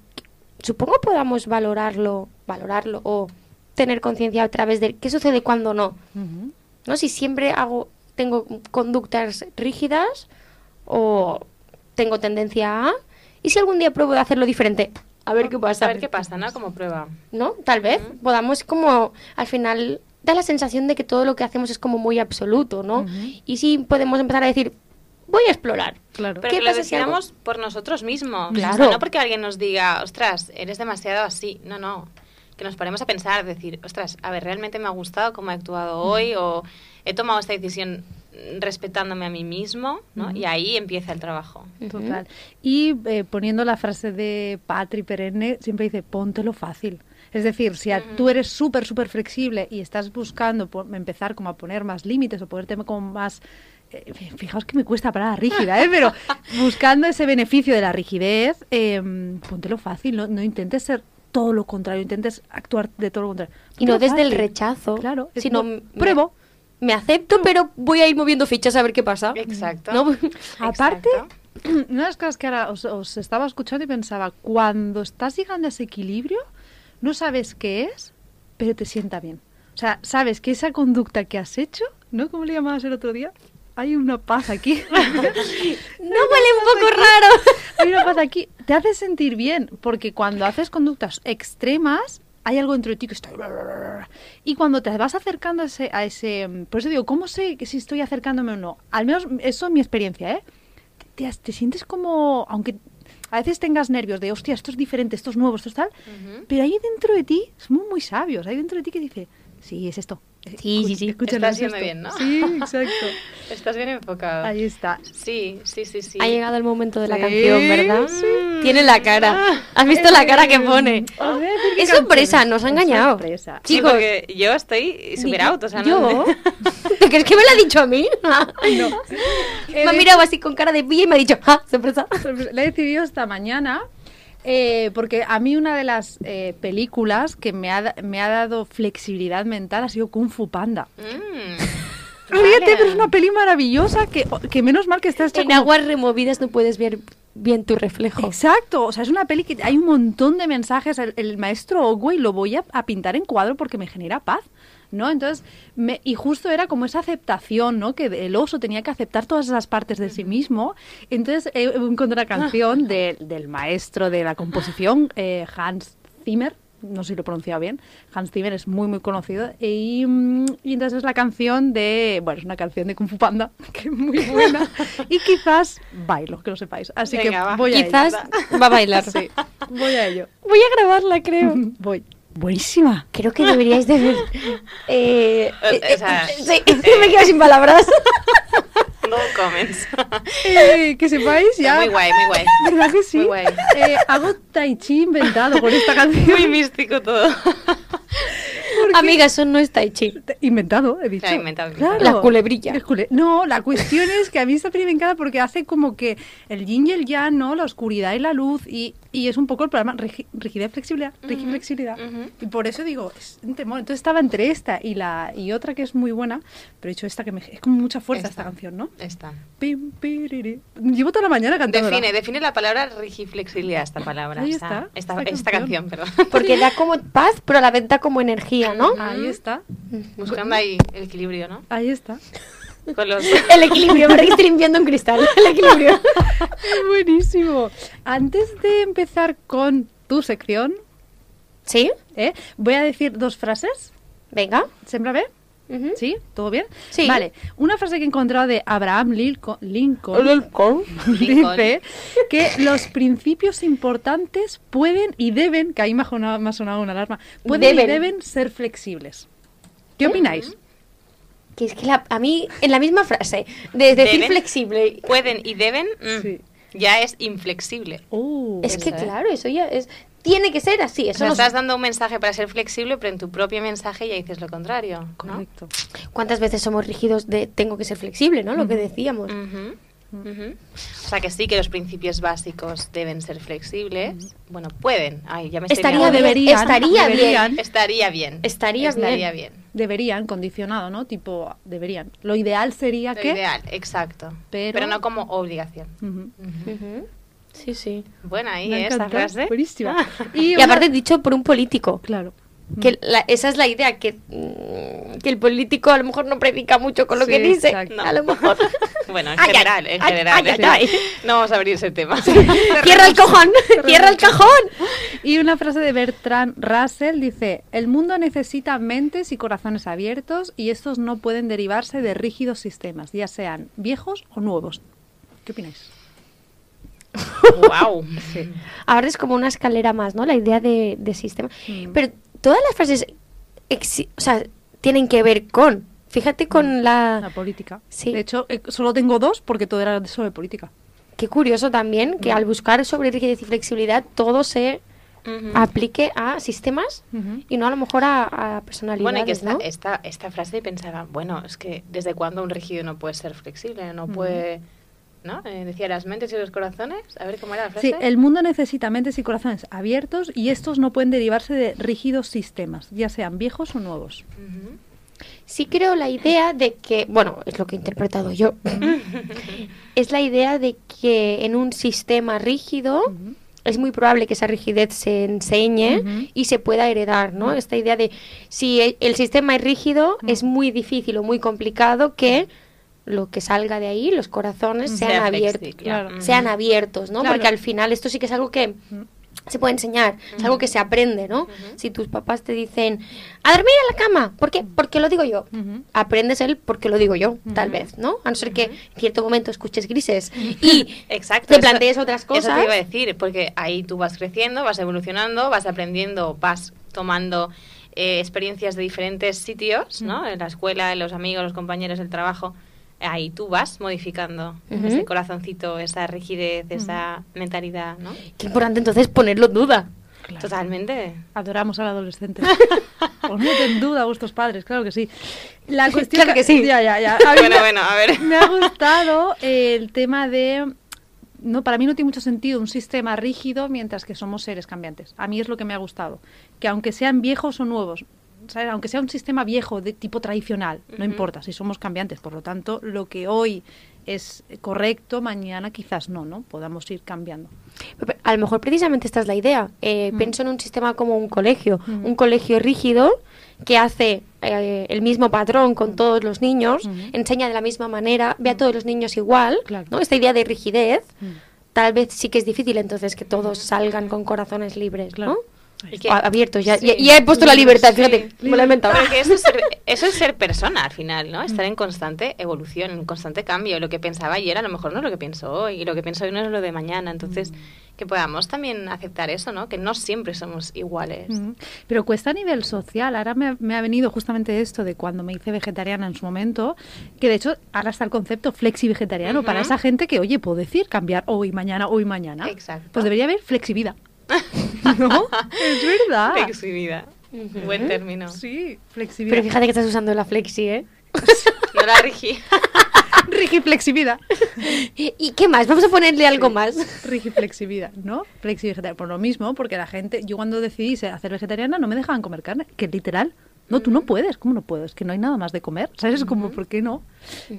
supongo podamos valorarlo, valorarlo o tener conciencia a través de qué sucede cuando no. ¿No? Si siempre hago, tengo conductas rígidas o tengo tendencia a... ¿Y si algún día pruebo de hacerlo diferente? A ver qué pasa. A ver qué pasa, ¿no? Como prueba. ¿no? Tal vez podamos como al final da la sensación de que todo lo que hacemos es como muy absoluto, ¿no? Y sí podemos empezar a decir, voy a explorar. Claro. Pero ¿Qué que lo si decidamos por nosotros mismos. Claro. O sea, no porque alguien nos diga, ostras, eres demasiado así. No, no. Que nos paremos a pensar, decir, ostras, a ver, ¿realmente me ha gustado cómo he actuado hoy? O he tomado esta decisión respetándome a mí mismo, ¿no? Y ahí empieza el trabajo. Total. Y eh, poniendo la frase de Patri Perenne, siempre dice, póntelo fácil. Es decir, si a- tú eres súper, súper flexible y estás buscando empezar como a poner más límites o ponerte como más... eh, fijaos que me cuesta parar rígida, ¿eh? pero (laughs) buscando ese beneficio de la rigidez, eh, póntelo fácil, no, no intentes ser todo lo contrario, intentes actuar de todo lo contrario. Y no desde el rechazo, Claro, sino pruebo. Me acepto, pero voy a ir moviendo fichas a ver qué pasa. Exacto. ¿No? Aparte, (clears throat) una de las cosas que ahora os, os estaba escuchando y pensaba, cuando estás llegando a ese equilibrio, no sabes qué es, pero te sienta bien. O sea, sabes que esa conducta que has hecho, ¿no? ¿Cómo le llamabas el otro día? Hay una paz aquí. (laughs) No huele un poco raro. Hay una paz aquí. Te hace sentir bien, porque cuando haces conductas extremas, hay algo dentro de ti que está... Y cuando te vas acercando a ese, a ese... Por eso digo, ¿cómo sé que si estoy acercándome o no? Al menos eso es mi experiencia, ¿eh? Te, te sientes como... Aunque a veces tengas nervios de, hostia, esto es diferente, esto es nuevo, esto es tal... Ujú. Pero ahí dentro de ti, somos muy sabios, hay dentro de ti que dice, sí, es esto. Sí, sí, sí. Escúchalo, Estás es yendo esto". bien, ¿no? Sí, exacto. (laughs) Estás bien enfocado. Ahí está. Sí, sí, sí, sí. Ha llegado el momento de la Sí, canción, ¿verdad? sí. Tiene la cara. ¿Has visto la cara que pone? A decir qué Es sorpresa, es. nos ha Es engañado. sorpresa. Sí, Chicos, porque yo estoy super out, o sea, no- ¿Yo? (laughs) ¿Te crees que me lo ha dicho a mí? (laughs) me ha mirado así con cara de pilla y me ha dicho, ¡ah, sorpresa! La he decidido esta mañana eh, porque a mí una de las eh, películas que me ha, me ha dado flexibilidad mental ha sido Kung Fu Panda. Mm. Ríete, Vale. pero es una peli maravillosa que, que menos mal que está hecha En como- aguas removidas no puedes ver bien tu reflejo. Exacto, o sea, es una peli que hay un montón de mensajes. El, el maestro Ogway lo voy a, a pintar en cuadro porque me genera paz, ¿no? Entonces, me- y justo era como esa aceptación, ¿no? Que el oso tenía que aceptar todas esas partes de sí mismo. Entonces, he encontrado una canción de- del maestro de la composición, eh, Hans Zimmer. No sé si lo he pronunciado bien. Hans Zimmer es muy, muy conocido. Y, mm, y entonces es la canción de. Bueno, es una canción de Kung Fu Panda, (laughs) que es muy buena. y quizás bailo, que lo sepáis. Así Venga, que va. voy a ello. Quizás va a bailar. Sí, voy a ello. Voy a grabarla, creo. (laughs) Voy. Buenísima. Creo que deberíais de ver. Eh, Eh, eh, o sea, sí, me quedo sin palabras. (laughs) No comments. Eh, que sepáis ya. Muy guay, muy guay. ¿Verdad que sí? Muy guay. Eh, hago tai chi inventado con esta canción. Muy místico todo. Amiga, eso no es Tai Chi. Inventado, he dicho. Se ha inventado, Claro. La culebrilla. Cule- No, la cuestión es que a mí esta peli me encanta porque hace como que el yin y el yang, ¿no? La oscuridad y la luz. Y, y es un poco el programa rigi- rigidez, flexibilidad. rigidez, flexibilidad. Y por eso digo, es un temor. Entonces estaba entre esta y la y otra que es muy buena. Pero he dicho esta que me, es con mucha fuerza esta, Esta. canción, ¿no? Está. Pim, piriri. Llevo toda la mañana cantando. Define, define la palabra rigiflexibilidad, esta palabra. Ahí esta, está, esta, esta esta canción, canción. perdón. (laughs) Porque da como paz, pero a la vez da como energía, ¿no? Ahí está. Buscando ahí el equilibrio, ¿no? Ahí está. Con los... (laughs) El equilibrio, parece que estoy limpiando un cristal. El equilibrio. Buenísimo. Antes de empezar con tu sección, ¿Sí? ¿eh? voy a decir dos frases. Venga. ¿Siempre ve? Ujú. ¿Sí? ¿Todo bien? Sí. Vale. Una frase que he encontrado de Abraham Lincoln, Lincoln Lincoln. (laughs) dice que los principios importantes pueden y deben, que ahí me ha sonado, me una alarma, pueden y Deben. deben ser flexibles. ¿Qué opináis? Que es que la- a mí, en la misma frase, de decir Deben. flexible, Pueden y deben, mm, Sí. ya es inflexible. Oh, es que ¿eh? claro, eso ya es... Tiene que ser así, O eso sea, no- estás dando un mensaje para ser flexible, pero en tu propio mensaje ya dices lo contrario. ¿no? correcto. ¿Cuántas veces somos rígidos de tengo que ser flexible, ¿no? Lo que decíamos. Ujú. O sea que sí que los principios básicos deben ser flexibles. Bueno, pueden. Ay, ya me Estaría bien, deberían, estaría deberían. bien. Estaría bien. Estaría Estaría bien. Deberían, condicionado, ¿no? Tipo, deberían. Lo ideal sería Lo que... ideal, exacto. Pero- Pero... no como obligación. Sí, sí. Buena ahí ¿eh? esa frase. Buenísima. (laughs) Y, una- aparte dicho por un político. Claro. Que la- esa es la idea, que, mm, que el político a lo mejor no predica mucho con lo Sí, que dice. exacto. A lo mejor. (laughs) Bueno, en Ay, ay, general, en ay, general. ay, ¿eh? ay, ay. (laughs) No vamos a abrir ese tema. (laughs) ¡Cierra el cojón! ¡Cierra el cajón! Y una frase de Bertrand Russell dice, el mundo necesita mentes y corazones abiertos y estos no pueden derivarse de rígidos sistemas, ya sean viejos o nuevos. ¿Qué opináis? wow. Ahora es como una escalera más, ¿no? La idea de, de sistema. Mm. Pero todas las frases exi- o sea, tienen que ver con. Fíjate con La la... política. Sí. De hecho, eh, solo tengo dos porque todo era sobre política. Qué curioso también que al buscar sobre rigidez y flexibilidad todo se aplique a sistemas y no a lo mejor a, a personalidades, Bueno, y que esta, ¿no? esta, esta frase pensaba, bueno, es que desde cuándo un rígido no puede ser flexible, no puede, ¿no? Eh, decía las mentes y los corazones, a ver cómo era la frase. Sí, el mundo necesita mentes y corazones abiertos y estos no pueden derivarse de rígidos sistemas, ya sean viejos o nuevos. Sí creo la idea de que, bueno, es lo que he interpretado yo, (laughs) es la idea de que en un sistema rígido es muy probable que esa rigidez se enseñe y se pueda heredar, ¿no? Esta idea de si el sistema es rígido, es muy difícil o muy complicado que lo que salga de ahí, los corazones, sean Sea abiertos. claro. Sean abiertos, ¿no? Claro. Porque al final esto sí que es algo que se puede enseñar, es algo que se aprende, ¿no? Si tus papás te dicen, a dormir en la cama, ¿por qué? Porque lo digo yo. Aprendes él porque lo digo yo, tal vez, ¿no? A no ser que en cierto momento escuches grises (laughs) y Exacto. te eso- plantees otras Eso cosas. te iba a decir, porque ahí tú vas creciendo, vas evolucionando, vas aprendiendo, vas tomando eh, experiencias de diferentes sitios, ¿no? En la escuela, en los amigos, los compañeros, el trabajo. Ahí tú vas modificando ese corazoncito, esa rigidez, esa mentalidad, ¿no? Qué importante entonces ponerlo en duda. Claro. Totalmente. Adoramos al adolescente. (laughs) Poned en duda a vuestros padres, claro que sí. La cuestión Claro que sí. Ya, ya, ya. A Bueno, me- bueno, a ver. Me ha gustado el tema de... No, para mí no tiene mucho sentido un sistema rígido mientras que somos seres cambiantes. A mí es lo que me ha gustado. Que aunque sean viejos o nuevos, ¿sabes? aunque sea un sistema viejo de tipo tradicional, no importa, si somos cambiantes, por lo tanto, lo que hoy es correcto, mañana quizás no, ¿no? Podamos ir cambiando. Pero A lo mejor precisamente esta es la idea. Eh, Mm. Pienso en un sistema como un colegio, Mm. un colegio rígido que hace eh, el mismo patrón con todos los niños, Mm. enseña de la misma manera, ve a todos los niños igual, Claro. ¿no? Esta idea de rigidez, Mm. tal vez sí que es difícil entonces que todos salgan con corazones libres, Claro. ¿no? Que- abiertos, ya, sí. ya, ya he puesto la libertad, Sí. fíjate, me lo he inventado. Eso es, ser, (laughs) eso es ser persona al final, ¿no? Estar en constante evolución, en constante cambio. Lo que pensaba ayer a lo mejor no es lo que pienso hoy, y lo que pienso hoy no es lo de mañana. Entonces, que podamos también aceptar eso, ¿no? Que no siempre somos iguales. Ujú. Pero cuesta a nivel social. Ahora me, ha- me ha venido justamente esto de cuando me hice vegetariana en su momento, que de hecho ahora está el concepto flexi-vegetariano para Ujú. esa gente que, oye, puedo decir cambiar hoy, mañana, hoy, mañana. Exacto. Pues debería haber flexibilidad. (laughs) ¿No? Es verdad. Flexibilidad. Buen término. Sí, Pero flexibilidad. fíjate que estás usando la flexi, ¿eh? (laughs) No la rigi. (laughs) Rigiflexibilidad. ¿Y qué más? Vamos a ponerle algo más. Rigiflexibilidad, ¿no? Flexi-vegetariana. Por lo mismo, porque la gente, yo cuando decidí hacer vegetariana no me dejaban comer carne, que literal. No, tú no puedes, ¿cómo no puedo? Es que no hay nada más de comer, ¿sabes? Es como, ¿por qué no?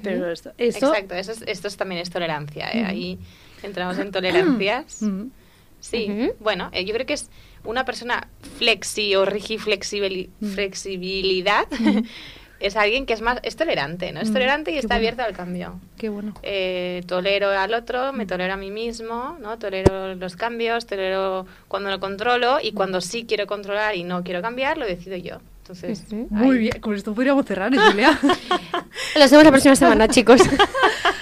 Pero esto, esto Exacto, eso es- esto es, también es tolerancia. ¿eh? Ahí entramos en tolerancias. Mm. Sí, bueno, eh, yo creo que es una persona flexi o rigiflexibilidad Mm. flexibilidad (laughs) es alguien que es más es tolerante, ¿no? Es Mm, tolerante y qué está bueno. abierto al cambio. Qué bueno. Eh, tolero al otro, Mm. me tolero a mí mismo, ¿no? Tolero los cambios, tolero cuando lo controlo y cuando sí quiero controlar y no quiero cambiar, lo decido yo. Entonces. Muy bien, con esto podríamos cerrar, ¿eh, Julia? (laughs) Nos vemos la próxima semana, (laughs) chicos.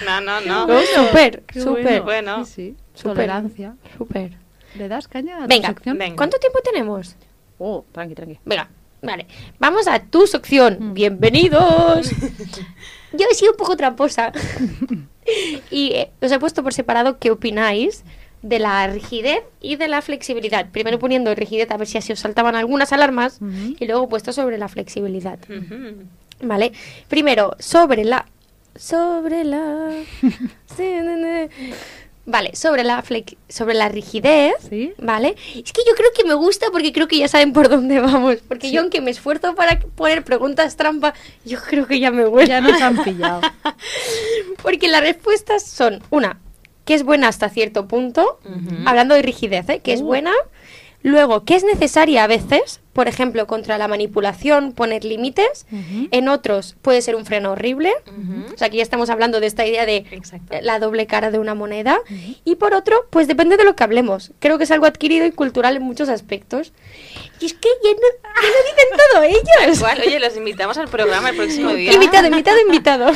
No, no, no. No, súper, súper. Bueno. Sí, sí. Súper. Tolerancia. Súper. ¿Le das caña a tu Venga, sección? venga. ¿Cuánto tiempo tenemos? Oh, tranqui, tranqui. Venga, vale. Vamos a tu sección. Mm. Bienvenidos. (laughs) Yo he sido un poco tramposa. (laughs) y eh, os he puesto por separado qué opináis de la rigidez y de la flexibilidad. Primero poniendo rigidez a ver si así os saltaban algunas alarmas y luego puesto sobre la flexibilidad. Vale. Primero, sobre la. Sobre la. (laughs) Vale, sobre la flex- sobre la rigidez. ¿Sí? Vale. Es que yo creo que me gusta porque creo que ya saben por dónde vamos. Porque Sí. yo, aunque me esfuerzo para poner preguntas trampa, yo creo que ya me vuelvo. Ya nos han pillado. (laughs) Porque las respuestas son: una, que es buena hasta cierto punto. Hablando de rigidez, ¿eh? que es Uh. buena. Luego, que es necesaria a veces, por ejemplo, contra la manipulación, poner límites. En otros puede ser un freno horrible. O sea, aquí ya estamos hablando de esta idea de Exacto. la doble cara de una moneda. Y por otro, pues depende de lo que hablemos. Creo que es algo adquirido y cultural en muchos aspectos. Y es que ya no, ya lo dicen todo ellos. Igual, oye, los invitamos al programa el próximo día. Invitado, invitado, invitado.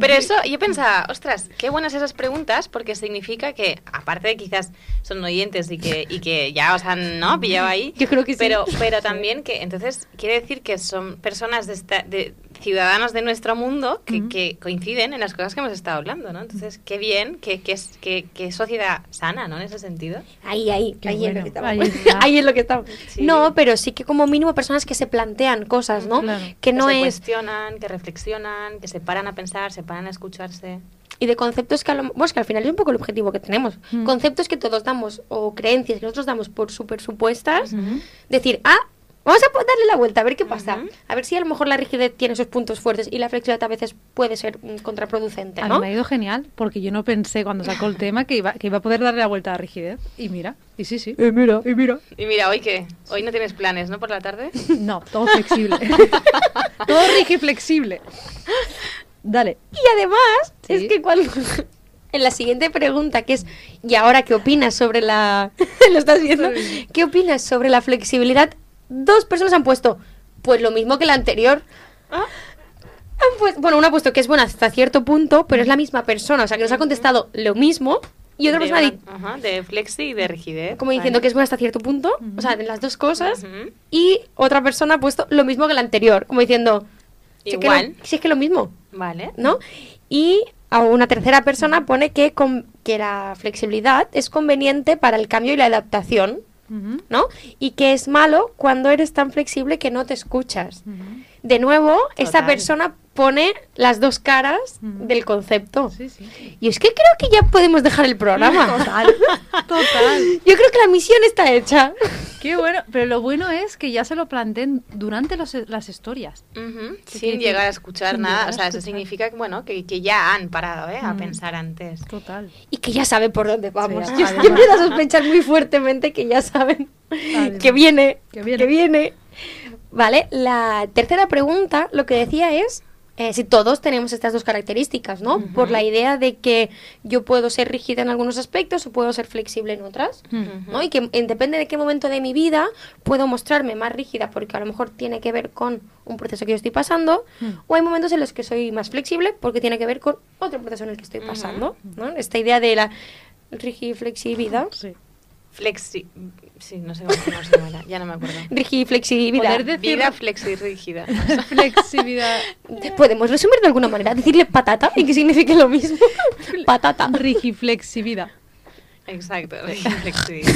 Pero eso, yo pensaba, ostras, qué buenas esas preguntas, porque significa que, aparte de quizás son oyentes y que, y que ya os han ¿no? pillado ahí, Yo creo que sí. pero, pero también que, entonces, quiere decir que son personas de, esta- de ciudadanos de nuestro mundo que, Ujú. que coinciden en las cosas que hemos estado hablando, ¿no? Entonces, qué bien, qué, qué, es- qué- qué sociedad sana, ¿no? En ese sentido. Ahí, ahí, Qué ahí es lo bueno, que estamos. ahí (laughs) está. Ahí es lo que estamos. Sí. No, pero sí que como mínimo personas que se plantean cosas, ¿no? Claro. Que no se es cuestionan, que reflexionan, que se paran a pensar, se paran a escucharse. y de conceptos que, a lo- bueno, que al final es un poco el objetivo que tenemos. Mm. Conceptos que todos damos o creencias que nosotros damos por súper supuestas. Ujú. Decir, ah, vamos a darle la vuelta, a ver qué pasa. A ver si a lo mejor la rigidez tiene sus puntos fuertes y la flexibilidad a veces puede ser mm, contraproducente, A mí ¿no? me ha ido genial, porque yo no pensé cuando sacó el tema que iba, que iba a poder darle la vuelta a la rigidez. Y mira, y sí, sí. Y mira, y mira. Y mira, hoy que hoy no tienes planes, ¿no? Por la tarde. (laughs) No, todo flexible. (laughs) todo rigiflexible. Dale. Y además, Sí. es que cuando... (laughs) En la siguiente pregunta, que es, ¿y ahora qué opinas sobre la... ¿Lo estás viendo? ¿Qué opinas sobre la flexibilidad? Dos personas han puesto, pues lo mismo que la anterior. Ah. Han puesto- bueno, una ha puesto que es buena hasta cierto punto, pero es la misma persona, o sea, que nos ha contestado lo mismo. Y otra de, persona ha una- di- ajá, de flexi y de rigidez. como diciendo que es buena hasta cierto punto, o sea, de las dos cosas. Y otra persona ha puesto lo mismo que la anterior, como diciendo, si es que lo- Igual. si es que lo mismo. Vale. ¿no? Y a una tercera persona pone que, con- que la flexibilidad es conveniente para el cambio y la adaptación, ¿no? Y que es malo cuando eres tan flexible que no te escuchas. De nuevo, Total. persona pone las dos caras del concepto. Sí, sí. Y es que creo que ya podemos dejar el programa. (laughs) Total, total. Yo creo que la misión está hecha. Qué bueno, pero lo bueno es que ya se lo planteen durante los- las historias. ¿Qué quiere Sin llegar a escuchar Sin nada. O sea, eso significa que, bueno, que, que ya han parado ¿eh? a Mm. pensar antes. Total. Y que ya saben por dónde vamos. Sí, yo, empiezo a sospechar muy fuertemente que ya saben que viene, Que viene. Vale, la tercera pregunta lo que decía es eh, si todos tenemos estas dos características, ¿no? Por la idea de que yo puedo ser rígida en algunos aspectos o puedo ser flexible en otras. ¿no? Y que en- depende de qué momento de mi vida puedo mostrarme más rígida porque a lo mejor tiene que ver con un proceso que yo estoy pasando o hay momentos en los que soy más flexible porque tiene que ver con otro proceso en el que estoy pasando. ¿no? Esta idea de la rigiflexibilidad. Sí. Flexi... Sí, no sé cómo se llama. Ya no me acuerdo. Rigiflexibilidad. Poder decir- Vida flexi rígida. (laughs) Flexibilidad. Podemos resumir de alguna manera, decirle patata y que signifique lo mismo. (laughs) patata. Rigiflexibilidad. Exacto, (laughs) flexibilidad.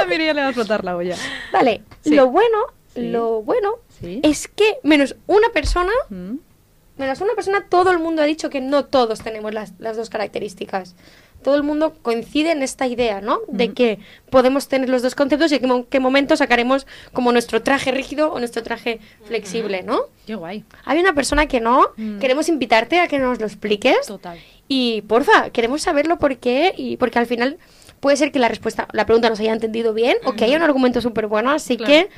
A Mireia le va a explotar la olla. Vale, Sí. lo bueno, Sí. lo bueno Sí. es que menos una persona, Mm. menos una persona, todo el mundo ha dicho que no todos tenemos las, las dos características. Todo el mundo coincide en esta idea, ¿no? De Ujú. que podemos tener los dos conceptos y en qué, qué momento sacaremos como nuestro traje rígido o nuestro traje flexible, ¿no? Qué guay. Hay una persona que no, Mm. queremos invitarte a que nos lo expliques. Total. Y porfa, queremos saberlo por qué y porque al final puede ser que la respuesta, la pregunta nos haya entendido bien o que haya un argumento súper bueno, así Claro. que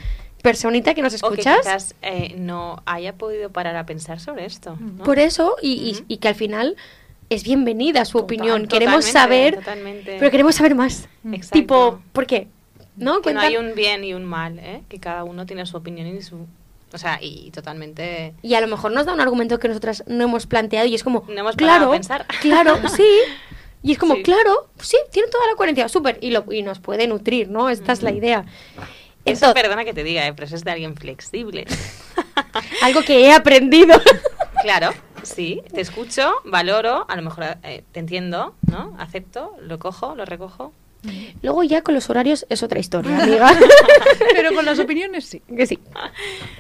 personita que nos O que escuchas, quizás eh, no haya podido parar a pensar sobre esto. ¿no? por eso y, y- Ujú. y que al final es bienvenida su Total- opinión, queremos saber, totalmente. pero queremos saber más. Exacto. Tipo, ¿por qué? ¿No? que no hay un bien y un mal, ¿eh? que cada uno tiene su opinión y su... O sea, y totalmente... Y a lo mejor nos da un argumento que nosotras no hemos planteado y es como, No hemos claro, pensar. claro, (laughs) sí. Y es como, Sí. claro, sí, tiene toda la coherencia, súper. Y, lo- y nos puede nutrir, ¿no? Esta es la idea. Eso, Entonces, perdona que te diga, ¿eh? pero eso es de alguien flexible. (laughs) algo que he aprendido. claro, sí, te escucho, valoro, a lo mejor eh, te entiendo, ¿no? Acepto, lo cojo, lo recojo. Luego ya con los horarios es otra historia, (laughs) amiga. Pero con las opiniones sí. que sí.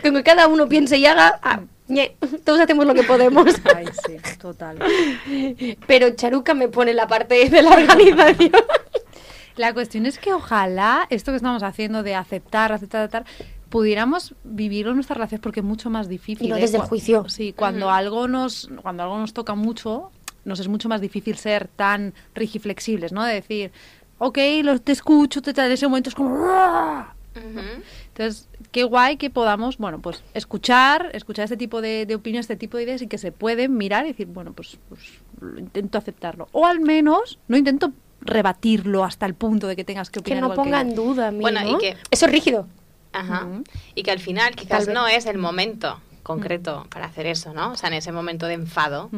Con que cada uno piense y haga, ah, ñe, todos hacemos lo que podemos. Ay, sí, total. Pero Charuca me pone la parte de la organización. La cuestión es que ojalá esto que estamos haciendo de aceptar, aceptar, aceptar, pudiéramos vivirlo en nuestras relaciones porque es mucho más difícil. Y no ¿eh? desde el juicio. Sí, cuando algo nos, cuando algo nos toca mucho, nos es mucho más difícil ser tan rigiflexibles, ¿no? De decir, ok, lo, te escucho, te, te- en ese momento es como... Entonces, qué guay que podamos, bueno, pues escuchar, escuchar este tipo de, de opiniones, este tipo de ideas y que se pueden mirar y decir, bueno, pues, pues lo intento aceptarlo. O al menos no intento rebatirlo hasta el punto de que tengas que Que opinar no igual ponga en duda, amigo. Bueno, y que- Eso es rígido. Ajá. Y que al final quizás no es el momento concreto para hacer eso, ¿no? O sea, en ese momento de enfado,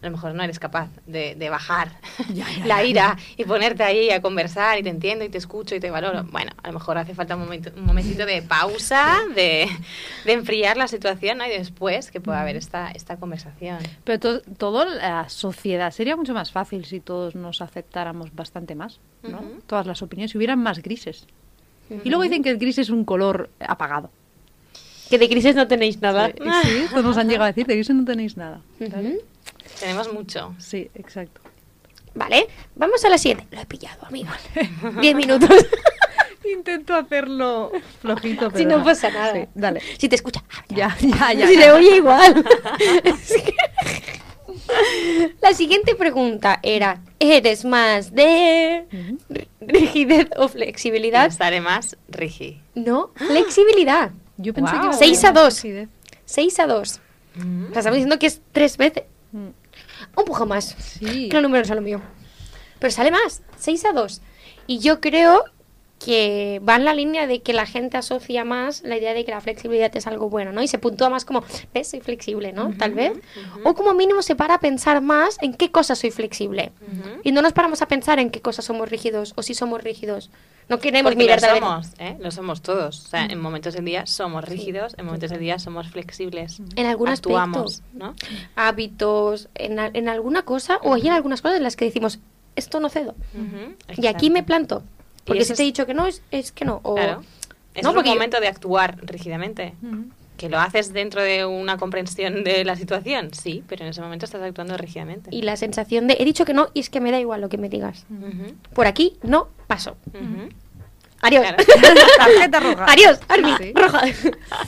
a lo mejor no eres capaz de, de bajar (laughs) Ya, ya, (laughs) la ya, ira y ponerte ahí a conversar y te entiendo y te escucho y te valoro. Bueno, a lo mejor hace falta un, momento, un momentito de pausa, de, de enfriar la situación ¿no? y después que pueda haber esta, esta conversación. Pero to- todo la sociedad sería mucho más fácil si todos nos aceptáramos bastante más, ¿no? Todas las opiniones, si hubieran más grises. Y luego dicen que el gris es un color apagado. Que de crisis no tenéis nada. Sí, sí, esto nos han llegado a decir, de gris no tenéis nada. Tenemos mucho. Sí, exacto. Vale, vamos a la siguiente. Lo he pillado, amigo. (laughs) Diez minutos. (laughs) Intento hacerlo flojito, pero si no pasa nada. Sí, dale. Si te escucha. ah, Ya, ya, ya. Si le oye igual. (laughs) (laughs) La siguiente pregunta era, ¿eres más de rigidez o flexibilidad? estaré más rígida. No, flexibilidad. Yo pensé Guau. que iba a Seis ser a dos. rigidez. 6 a 2. O sea, estamos diciendo que es tres veces. Mm. Un poco más. Sí. Que el número no es lo mío. Pero sale más, 6 a 2. Y yo creo que va en la línea de que la gente asocia más la idea de que la flexibilidad es algo bueno, ¿no? Y se puntúa más como, ¿ves? Soy flexible, ¿no? Tal vez. O como mínimo se para a pensar más en qué cosas soy flexible. Y no nos paramos a pensar en qué cosas somos rígidos o si somos rígidos. No queremos Porque mirar lo somos, ¿eh? Lo somos todos. O sea, en momentos del día somos rígidos, en momentos del día somos flexibles. En algún Actuamos, aspecto. ¿no? hábitos, en, a- en alguna cosa, o hay en algunas cosas en las que decimos, esto no cedo. Y aquí me planto. Porque si te he dicho que no, es, es que no. O, Claro. Es No, un porque yo- momento de actuar rígidamente. ¿Que lo haces dentro de una comprensión de la situación? Sí, pero en ese momento estás actuando rígidamente. Y la sensación de, he dicho que no y es que me da igual lo que me digas. Por aquí no paso. ujú. Adiós. Claro. (laughs) Tarjeta roja. Adiós, Armi, Sí. roja.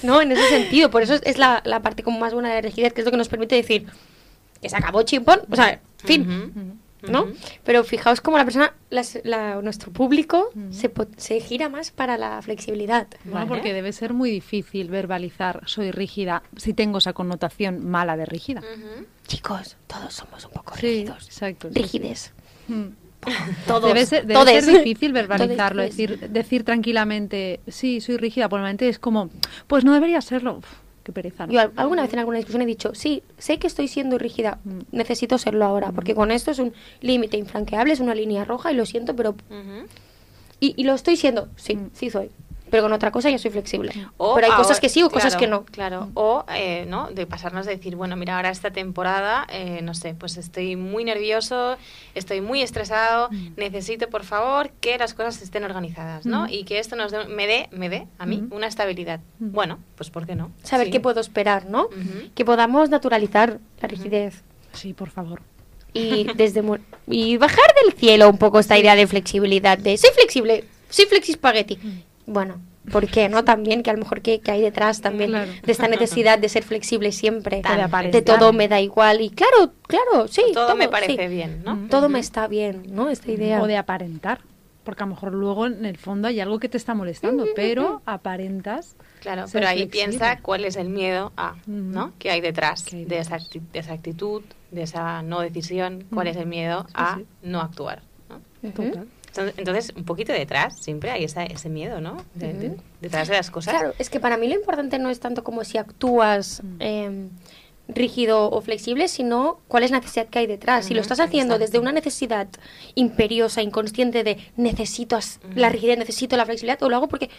No, en ese sentido, por eso es- es la, la parte como más buena de la rigidez, que es lo que nos permite decir que se acabó chimpón, o sea, fin, ¿no? Pero fijaos cómo la persona, las- la- nuestro público, se, gira más para la flexibilidad. Bueno, Vale. porque debe ser muy difícil verbalizar soy rígida si tengo esa connotación mala de rígida. Chicos, todos somos un poco Sí, rígidos. exacto, sí, sí. Rígides. Mm. (laughs) Todos. Debe ser, debe todes. ser difícil verbalizarlo, decir, decir tranquilamente, sí, soy rígida, momento es como, pues no debería serlo. Uf, qué pereza. ¿no? Yo al- alguna vez en alguna discusión he dicho, sí, sé que estoy siendo rígida, Mm. necesito serlo ahora, porque con esto es un límite infranqueable, es una línea roja y lo siento, pero... Y lo estoy siendo, sí, Mm. sí soy. Pero con otra cosa ya soy flexible. O pero hay ahora- cosas que sí o cosas claro, que no. Claro, o eh, ¿no? de pasarnos de decir, bueno, mira, ahora esta temporada, eh, no sé, pues estoy muy nervioso, estoy muy estresado, necesito, por favor, que las cosas estén organizadas, ¿no? Mm. Y que esto nos dé- me dé, me dé a mí Mm. una estabilidad. Mm. Bueno, pues ¿por qué no? Saber Sí. qué puedo esperar, ¿no? Que podamos naturalizar la rigidez. Sí, por favor. Y desde y bajar del cielo un poco esta idea de flexibilidad, de soy flexible, soy flexi spaghetti. Bueno, ¿por qué no? También que a lo mejor que, que hay detrás también Claro. de esta necesidad de ser flexible siempre. Tan de todo me da igual. Y claro, claro, sí. Todo me sí. parece bien, ¿no? Todo me está bien, ¿no? Esta idea. O de aparentar. Porque a lo mejor luego en el fondo hay algo que te está molestando, pero aparentas. Claro, pero ahí flexible. piensa cuál es el miedo a. ¿no? ¿Qué hay detrás, ¿Qué hay de, esa acti- de esa actitud, de esa no decisión? ¿Cuál es el miedo a no actuar? ¿no? Ujú. Total. Entonces, un poquito detrás siempre hay esa- ese miedo, ¿no? De- de- Ujú. detrás de las cosas. Claro, es que para mí lo importante no es tanto como si actúas eh, rígido o flexible, sino cuál es la necesidad que hay detrás. Si lo estás haciendo desde una necesidad imperiosa, inconsciente de necesito la rigidez, necesito la flexibilidad, o lo hago porque,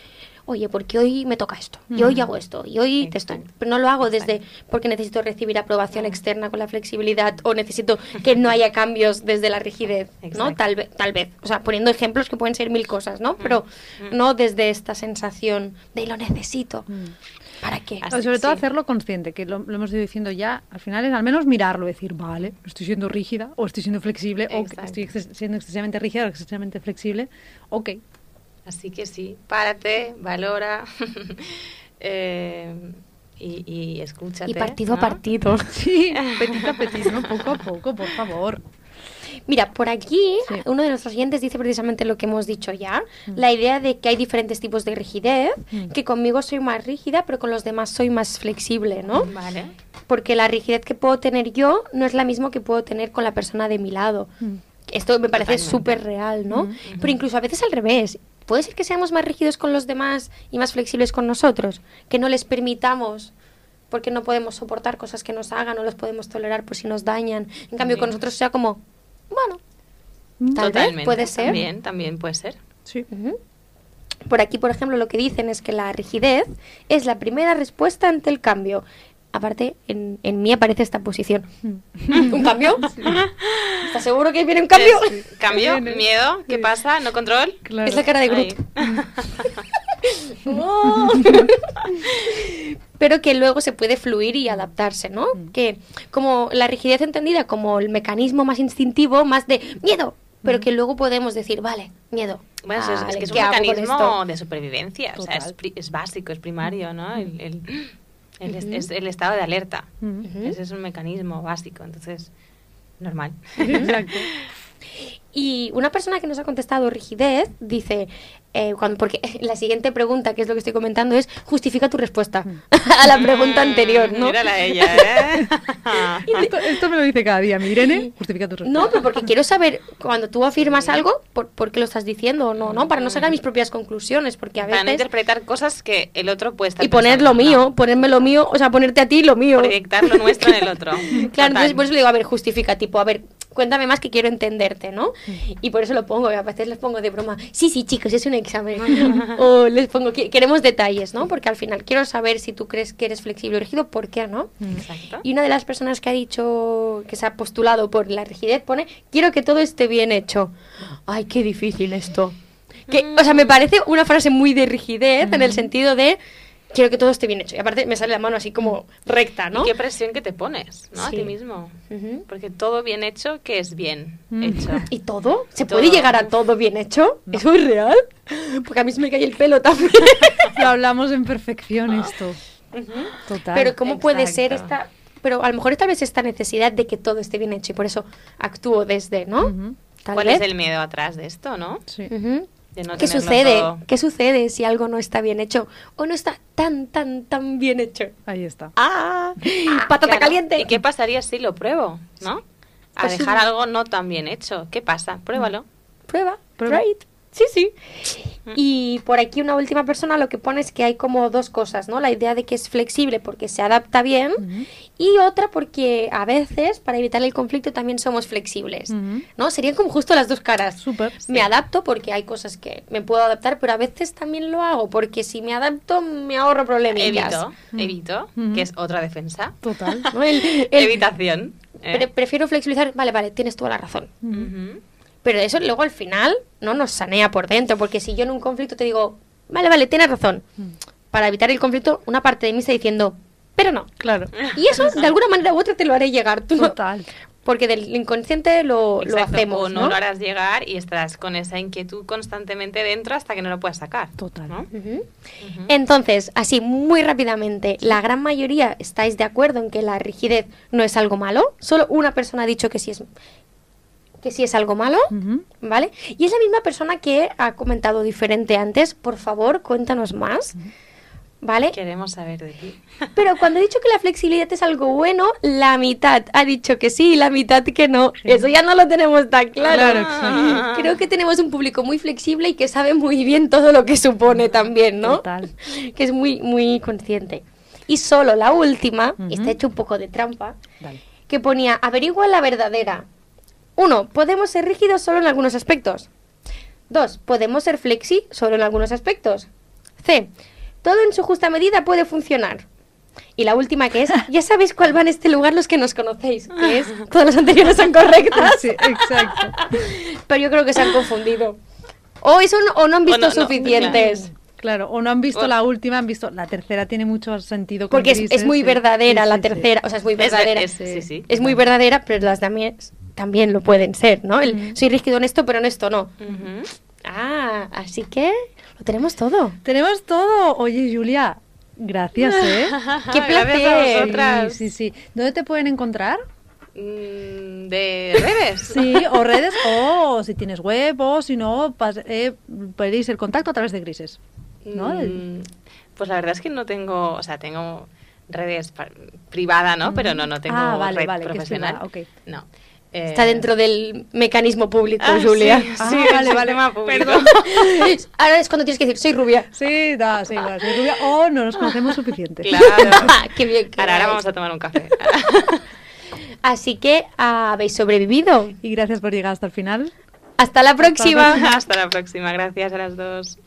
oye, porque hoy me toca esto, y hoy hago esto, y hoy te estoy. Pero no lo hago desde porque necesito recibir aprobación externa con la flexibilidad o necesito que no haya cambios desde la rigidez, ¿no? Tal vez, tal vez. O sea, poniendo ejemplos que pueden ser mil cosas, ¿no? Pero no desde esta sensación de lo necesito. ¿Para qué? Así- sobre todo sí. hacerlo consciente, que lo, lo hemos ido diciendo ya, al final es al menos mirarlo, decir, vale, estoy siendo rígida, o estoy siendo flexible, o estoy siendo excesivamente rígida o excesivamente flexible, ok. Así que sí, párate, valora (laughs) eh, y, y escúchate. Y partido a partido. Sí, (laughs) petit a petit, ¿no? Poco a poco, por favor. Mira, por aquí Sí. uno de nuestros oyentes dice precisamente lo que hemos dicho ya, la idea de que hay diferentes tipos de rigidez, Mm. que conmigo soy más rígida, pero con los demás soy más flexible, ¿no? Vale. Porque la rigidez que puedo tener yo no es la misma que puedo tener con la persona de mi lado. Mm. Esto me parece súper real, ¿no? Mm. Pero incluso a veces al revés. Puede ser que seamos más rígidos con los demás y más flexibles con nosotros, que no les permitamos porque no podemos soportar cosas que nos hagan, no los podemos tolerar por si nos dañan. En cambio, con nosotros sea como, bueno, tal vez Totalmente. puede ser. También, también puede ser. Sí. Por aquí, por ejemplo, lo que dicen es que la rigidez es la primera respuesta ante el cambio. Aparte, en, en mí aparece esta posición. Mm. ¿Un cambio? (laughs) ¿Estás seguro que viene un cambio? Es- cambio, miedo, ¿qué Sí. pasa? ¿No control? Claro. Es la cara de. Groot. (laughs) (laughs) Oh. Pero que luego se puede fluir y adaptarse, ¿no? Mm. Que como la rigidez entendida como el mecanismo más instintivo, más de miedo, pero que luego podemos decir, vale, miedo. Bueno, es- que es un ¿qué hago con mecanismo de supervivencia. O sea, es, es básico, es primario, ¿no? El, el- el es el estado de alerta. Ese es un mecanismo básico, entonces, normal. (laughs) Exacto. Y una persona que nos ha contestado rigidez dice, eh, cuando, porque (laughs) la siguiente pregunta, que es lo que estoy comentando, es justifica tu respuesta (laughs) a la pregunta anterior, ¿no? Mírala a (laughs) ella, ¿eh? Esto, esto me lo dice cada día. Mi Irene, justifica tu respuesta. No, pero porque quiero saber cuando tú afirmas algo, por, por qué lo estás diciendo o no, ¿no? Para no sacar mis propias conclusiones, porque a Para no veces... interpretar cosas que el otro puede estar Y poner lo mío, no. ponerme lo mío, o sea, ponerte a ti lo mío. Proyectar lo nuestro en el otro. Claro, Total. entonces por eso le digo, a ver, justifica, tipo, a ver, cuéntame más que quiero entenderte, ¿no? Y por eso lo pongo, y a veces les pongo de broma, sí, sí, chicos, es un examen. (laughs) o les pongo, "Que- queremos detalles, ¿no? Porque al final quiero saber si tú crees que eres flexible o rígido, ¿por qué no? Exacto. Y una de las personas que ha dicho, que se ha postulado por la rigidez, pone, quiero que todo esté bien hecho. Ay, qué difícil esto. Que, o sea, me parece una frase muy de rigidez en el sentido de, quiero que todo esté bien hecho. Y aparte me sale la mano así como recta, ¿no? Y qué presión que te pones, ¿no? A Sí. ti mismo. Ujú. Porque todo bien hecho, que es bien Mm. hecho. ¿Y todo? ¿Se Todo. puede llegar a todo bien hecho? ¿Eso es real? Porque a mí se me cae el pelo también. (laughs) Lo hablamos en perfección esto. Total. Pero ¿cómo puede ser Exacto. esta... Pero a lo mejor tal vez esta necesidad de que todo esté bien hecho y por eso actúo desde, ¿no? Ujú. Tal ¿Cuál vez. es el miedo atrás de esto, no? Sí. No ¿Qué sucede? todo. ¿Qué sucede si algo no está bien hecho o no está tan, tan, tan bien hecho? Ahí está. ¡Ah! ¡Patata Claro. caliente! ¿Y qué pasaría si lo pruebo, no? A Pues dejar algo no tan bien hecho. ¿Qué pasa? Pruébalo. Prueba, Prueba. it. Sí, sí. Y por aquí una última persona lo que pone es que hay como dos cosas, ¿no? La idea de que es flexible porque se adapta bien y otra porque a veces para evitar el conflicto también somos flexibles. ¿no? Serían como justo las dos caras. Súper. Me adapto porque hay cosas que me puedo adaptar, pero a veces también lo hago porque si me adapto me ahorro problemas. Evito, evito, que es otra defensa. Total. (laughs) ¿no? El- el- Evitación. ¿eh? pre- prefiero flexibilizar, vale, vale, tienes toda la razón. Pero eso luego al final no nos sanea por dentro, porque si yo en un conflicto te digo, vale, vale, tienes razón, para evitar el conflicto, una parte de mí está diciendo, pero no. Claro. Y eso de alguna manera u otra te lo haré llegar, tú no- Total. porque del inconsciente lo, lo hacemos, O no, ¿no? lo harás llegar y estarás con esa inquietud constantemente dentro hasta que no lo puedas sacar. Total. ¿no? Entonces, así muy rápidamente, la gran mayoría estáis de acuerdo en que la rigidez no es algo malo. Solo una persona ha dicho que sí es que sí es algo malo. ¿vale? Y es la misma persona que ha comentado diferente antes. Por favor, cuéntanos más, ¿vale? Queremos saber de ti. (laughs) Pero cuando he dicho que la flexibilidad es algo bueno, la mitad ha dicho que sí y la mitad que no. Eso ya no lo tenemos tan claro. Claro, exacto. (laughs) Creo que tenemos un público muy flexible y que sabe muy bien todo lo que supone también, ¿no? Total. Que es muy, muy consciente. Y solo la última, Ujú. está hecho un poco de trampa, Dale. que ponía, averigua la verdadera. Uno, podemos ser rígidos solo en algunos aspectos. Dos, podemos ser flexi solo en algunos aspectos. C, todo en su justa medida puede funcionar. Y la última que es, (laughs) ya sabéis cuál va en este lugar los que nos conocéis, que es, (laughs) todas las anteriores son correctas, Sí, exacto. (laughs) pero yo creo que se han confundido. O, eso no, o no han visto no, no, suficientes. Claro, o no han visto O- la última, han visto la tercera, tiene mucho sentido. con Porque es, muy verdadera Sí, la sí, sí. tercera, o sea, es muy verdadera. es- sí, sí. Es muy verdadera, pero las también, también lo pueden ser, ¿no? El, Soy rígido en esto, pero en esto no. Ah, así que lo tenemos todo. Tenemos todo. Oye, Julia, gracias, ¿eh? (laughs) ¡Qué Gracias a placer! vosotras. Sí, sí, sí. ¿Dónde te pueden encontrar? Mm, ¿De redes? (laughs) Sí, o redes, o si tienes web, o si no, eh, podéis el contacto a través de Grises. ¿no? Mm, Pues la verdad es que no tengo, o sea, tengo redes privada, ¿no? Pero no, no tengo Ah, vale, red vale, que es profesional. privada, ok. No. Eh, Está dentro del mecanismo público, ah, Julia. Sí, Ah, sí, vale, vale, (laughs) perdón. (laughs) Ahora es cuando tienes que decir, soy rubia. Sí, da, sí, da, soy rubia, o no nos conocemos suficiente. (laughs) Claro. Qué bien. que Ahora, ahora vamos a tomar un café. Así que habéis sobrevivido. Y gracias por llegar hasta el final. Hasta la próxima. Hasta la próxima. Gracias a las dos.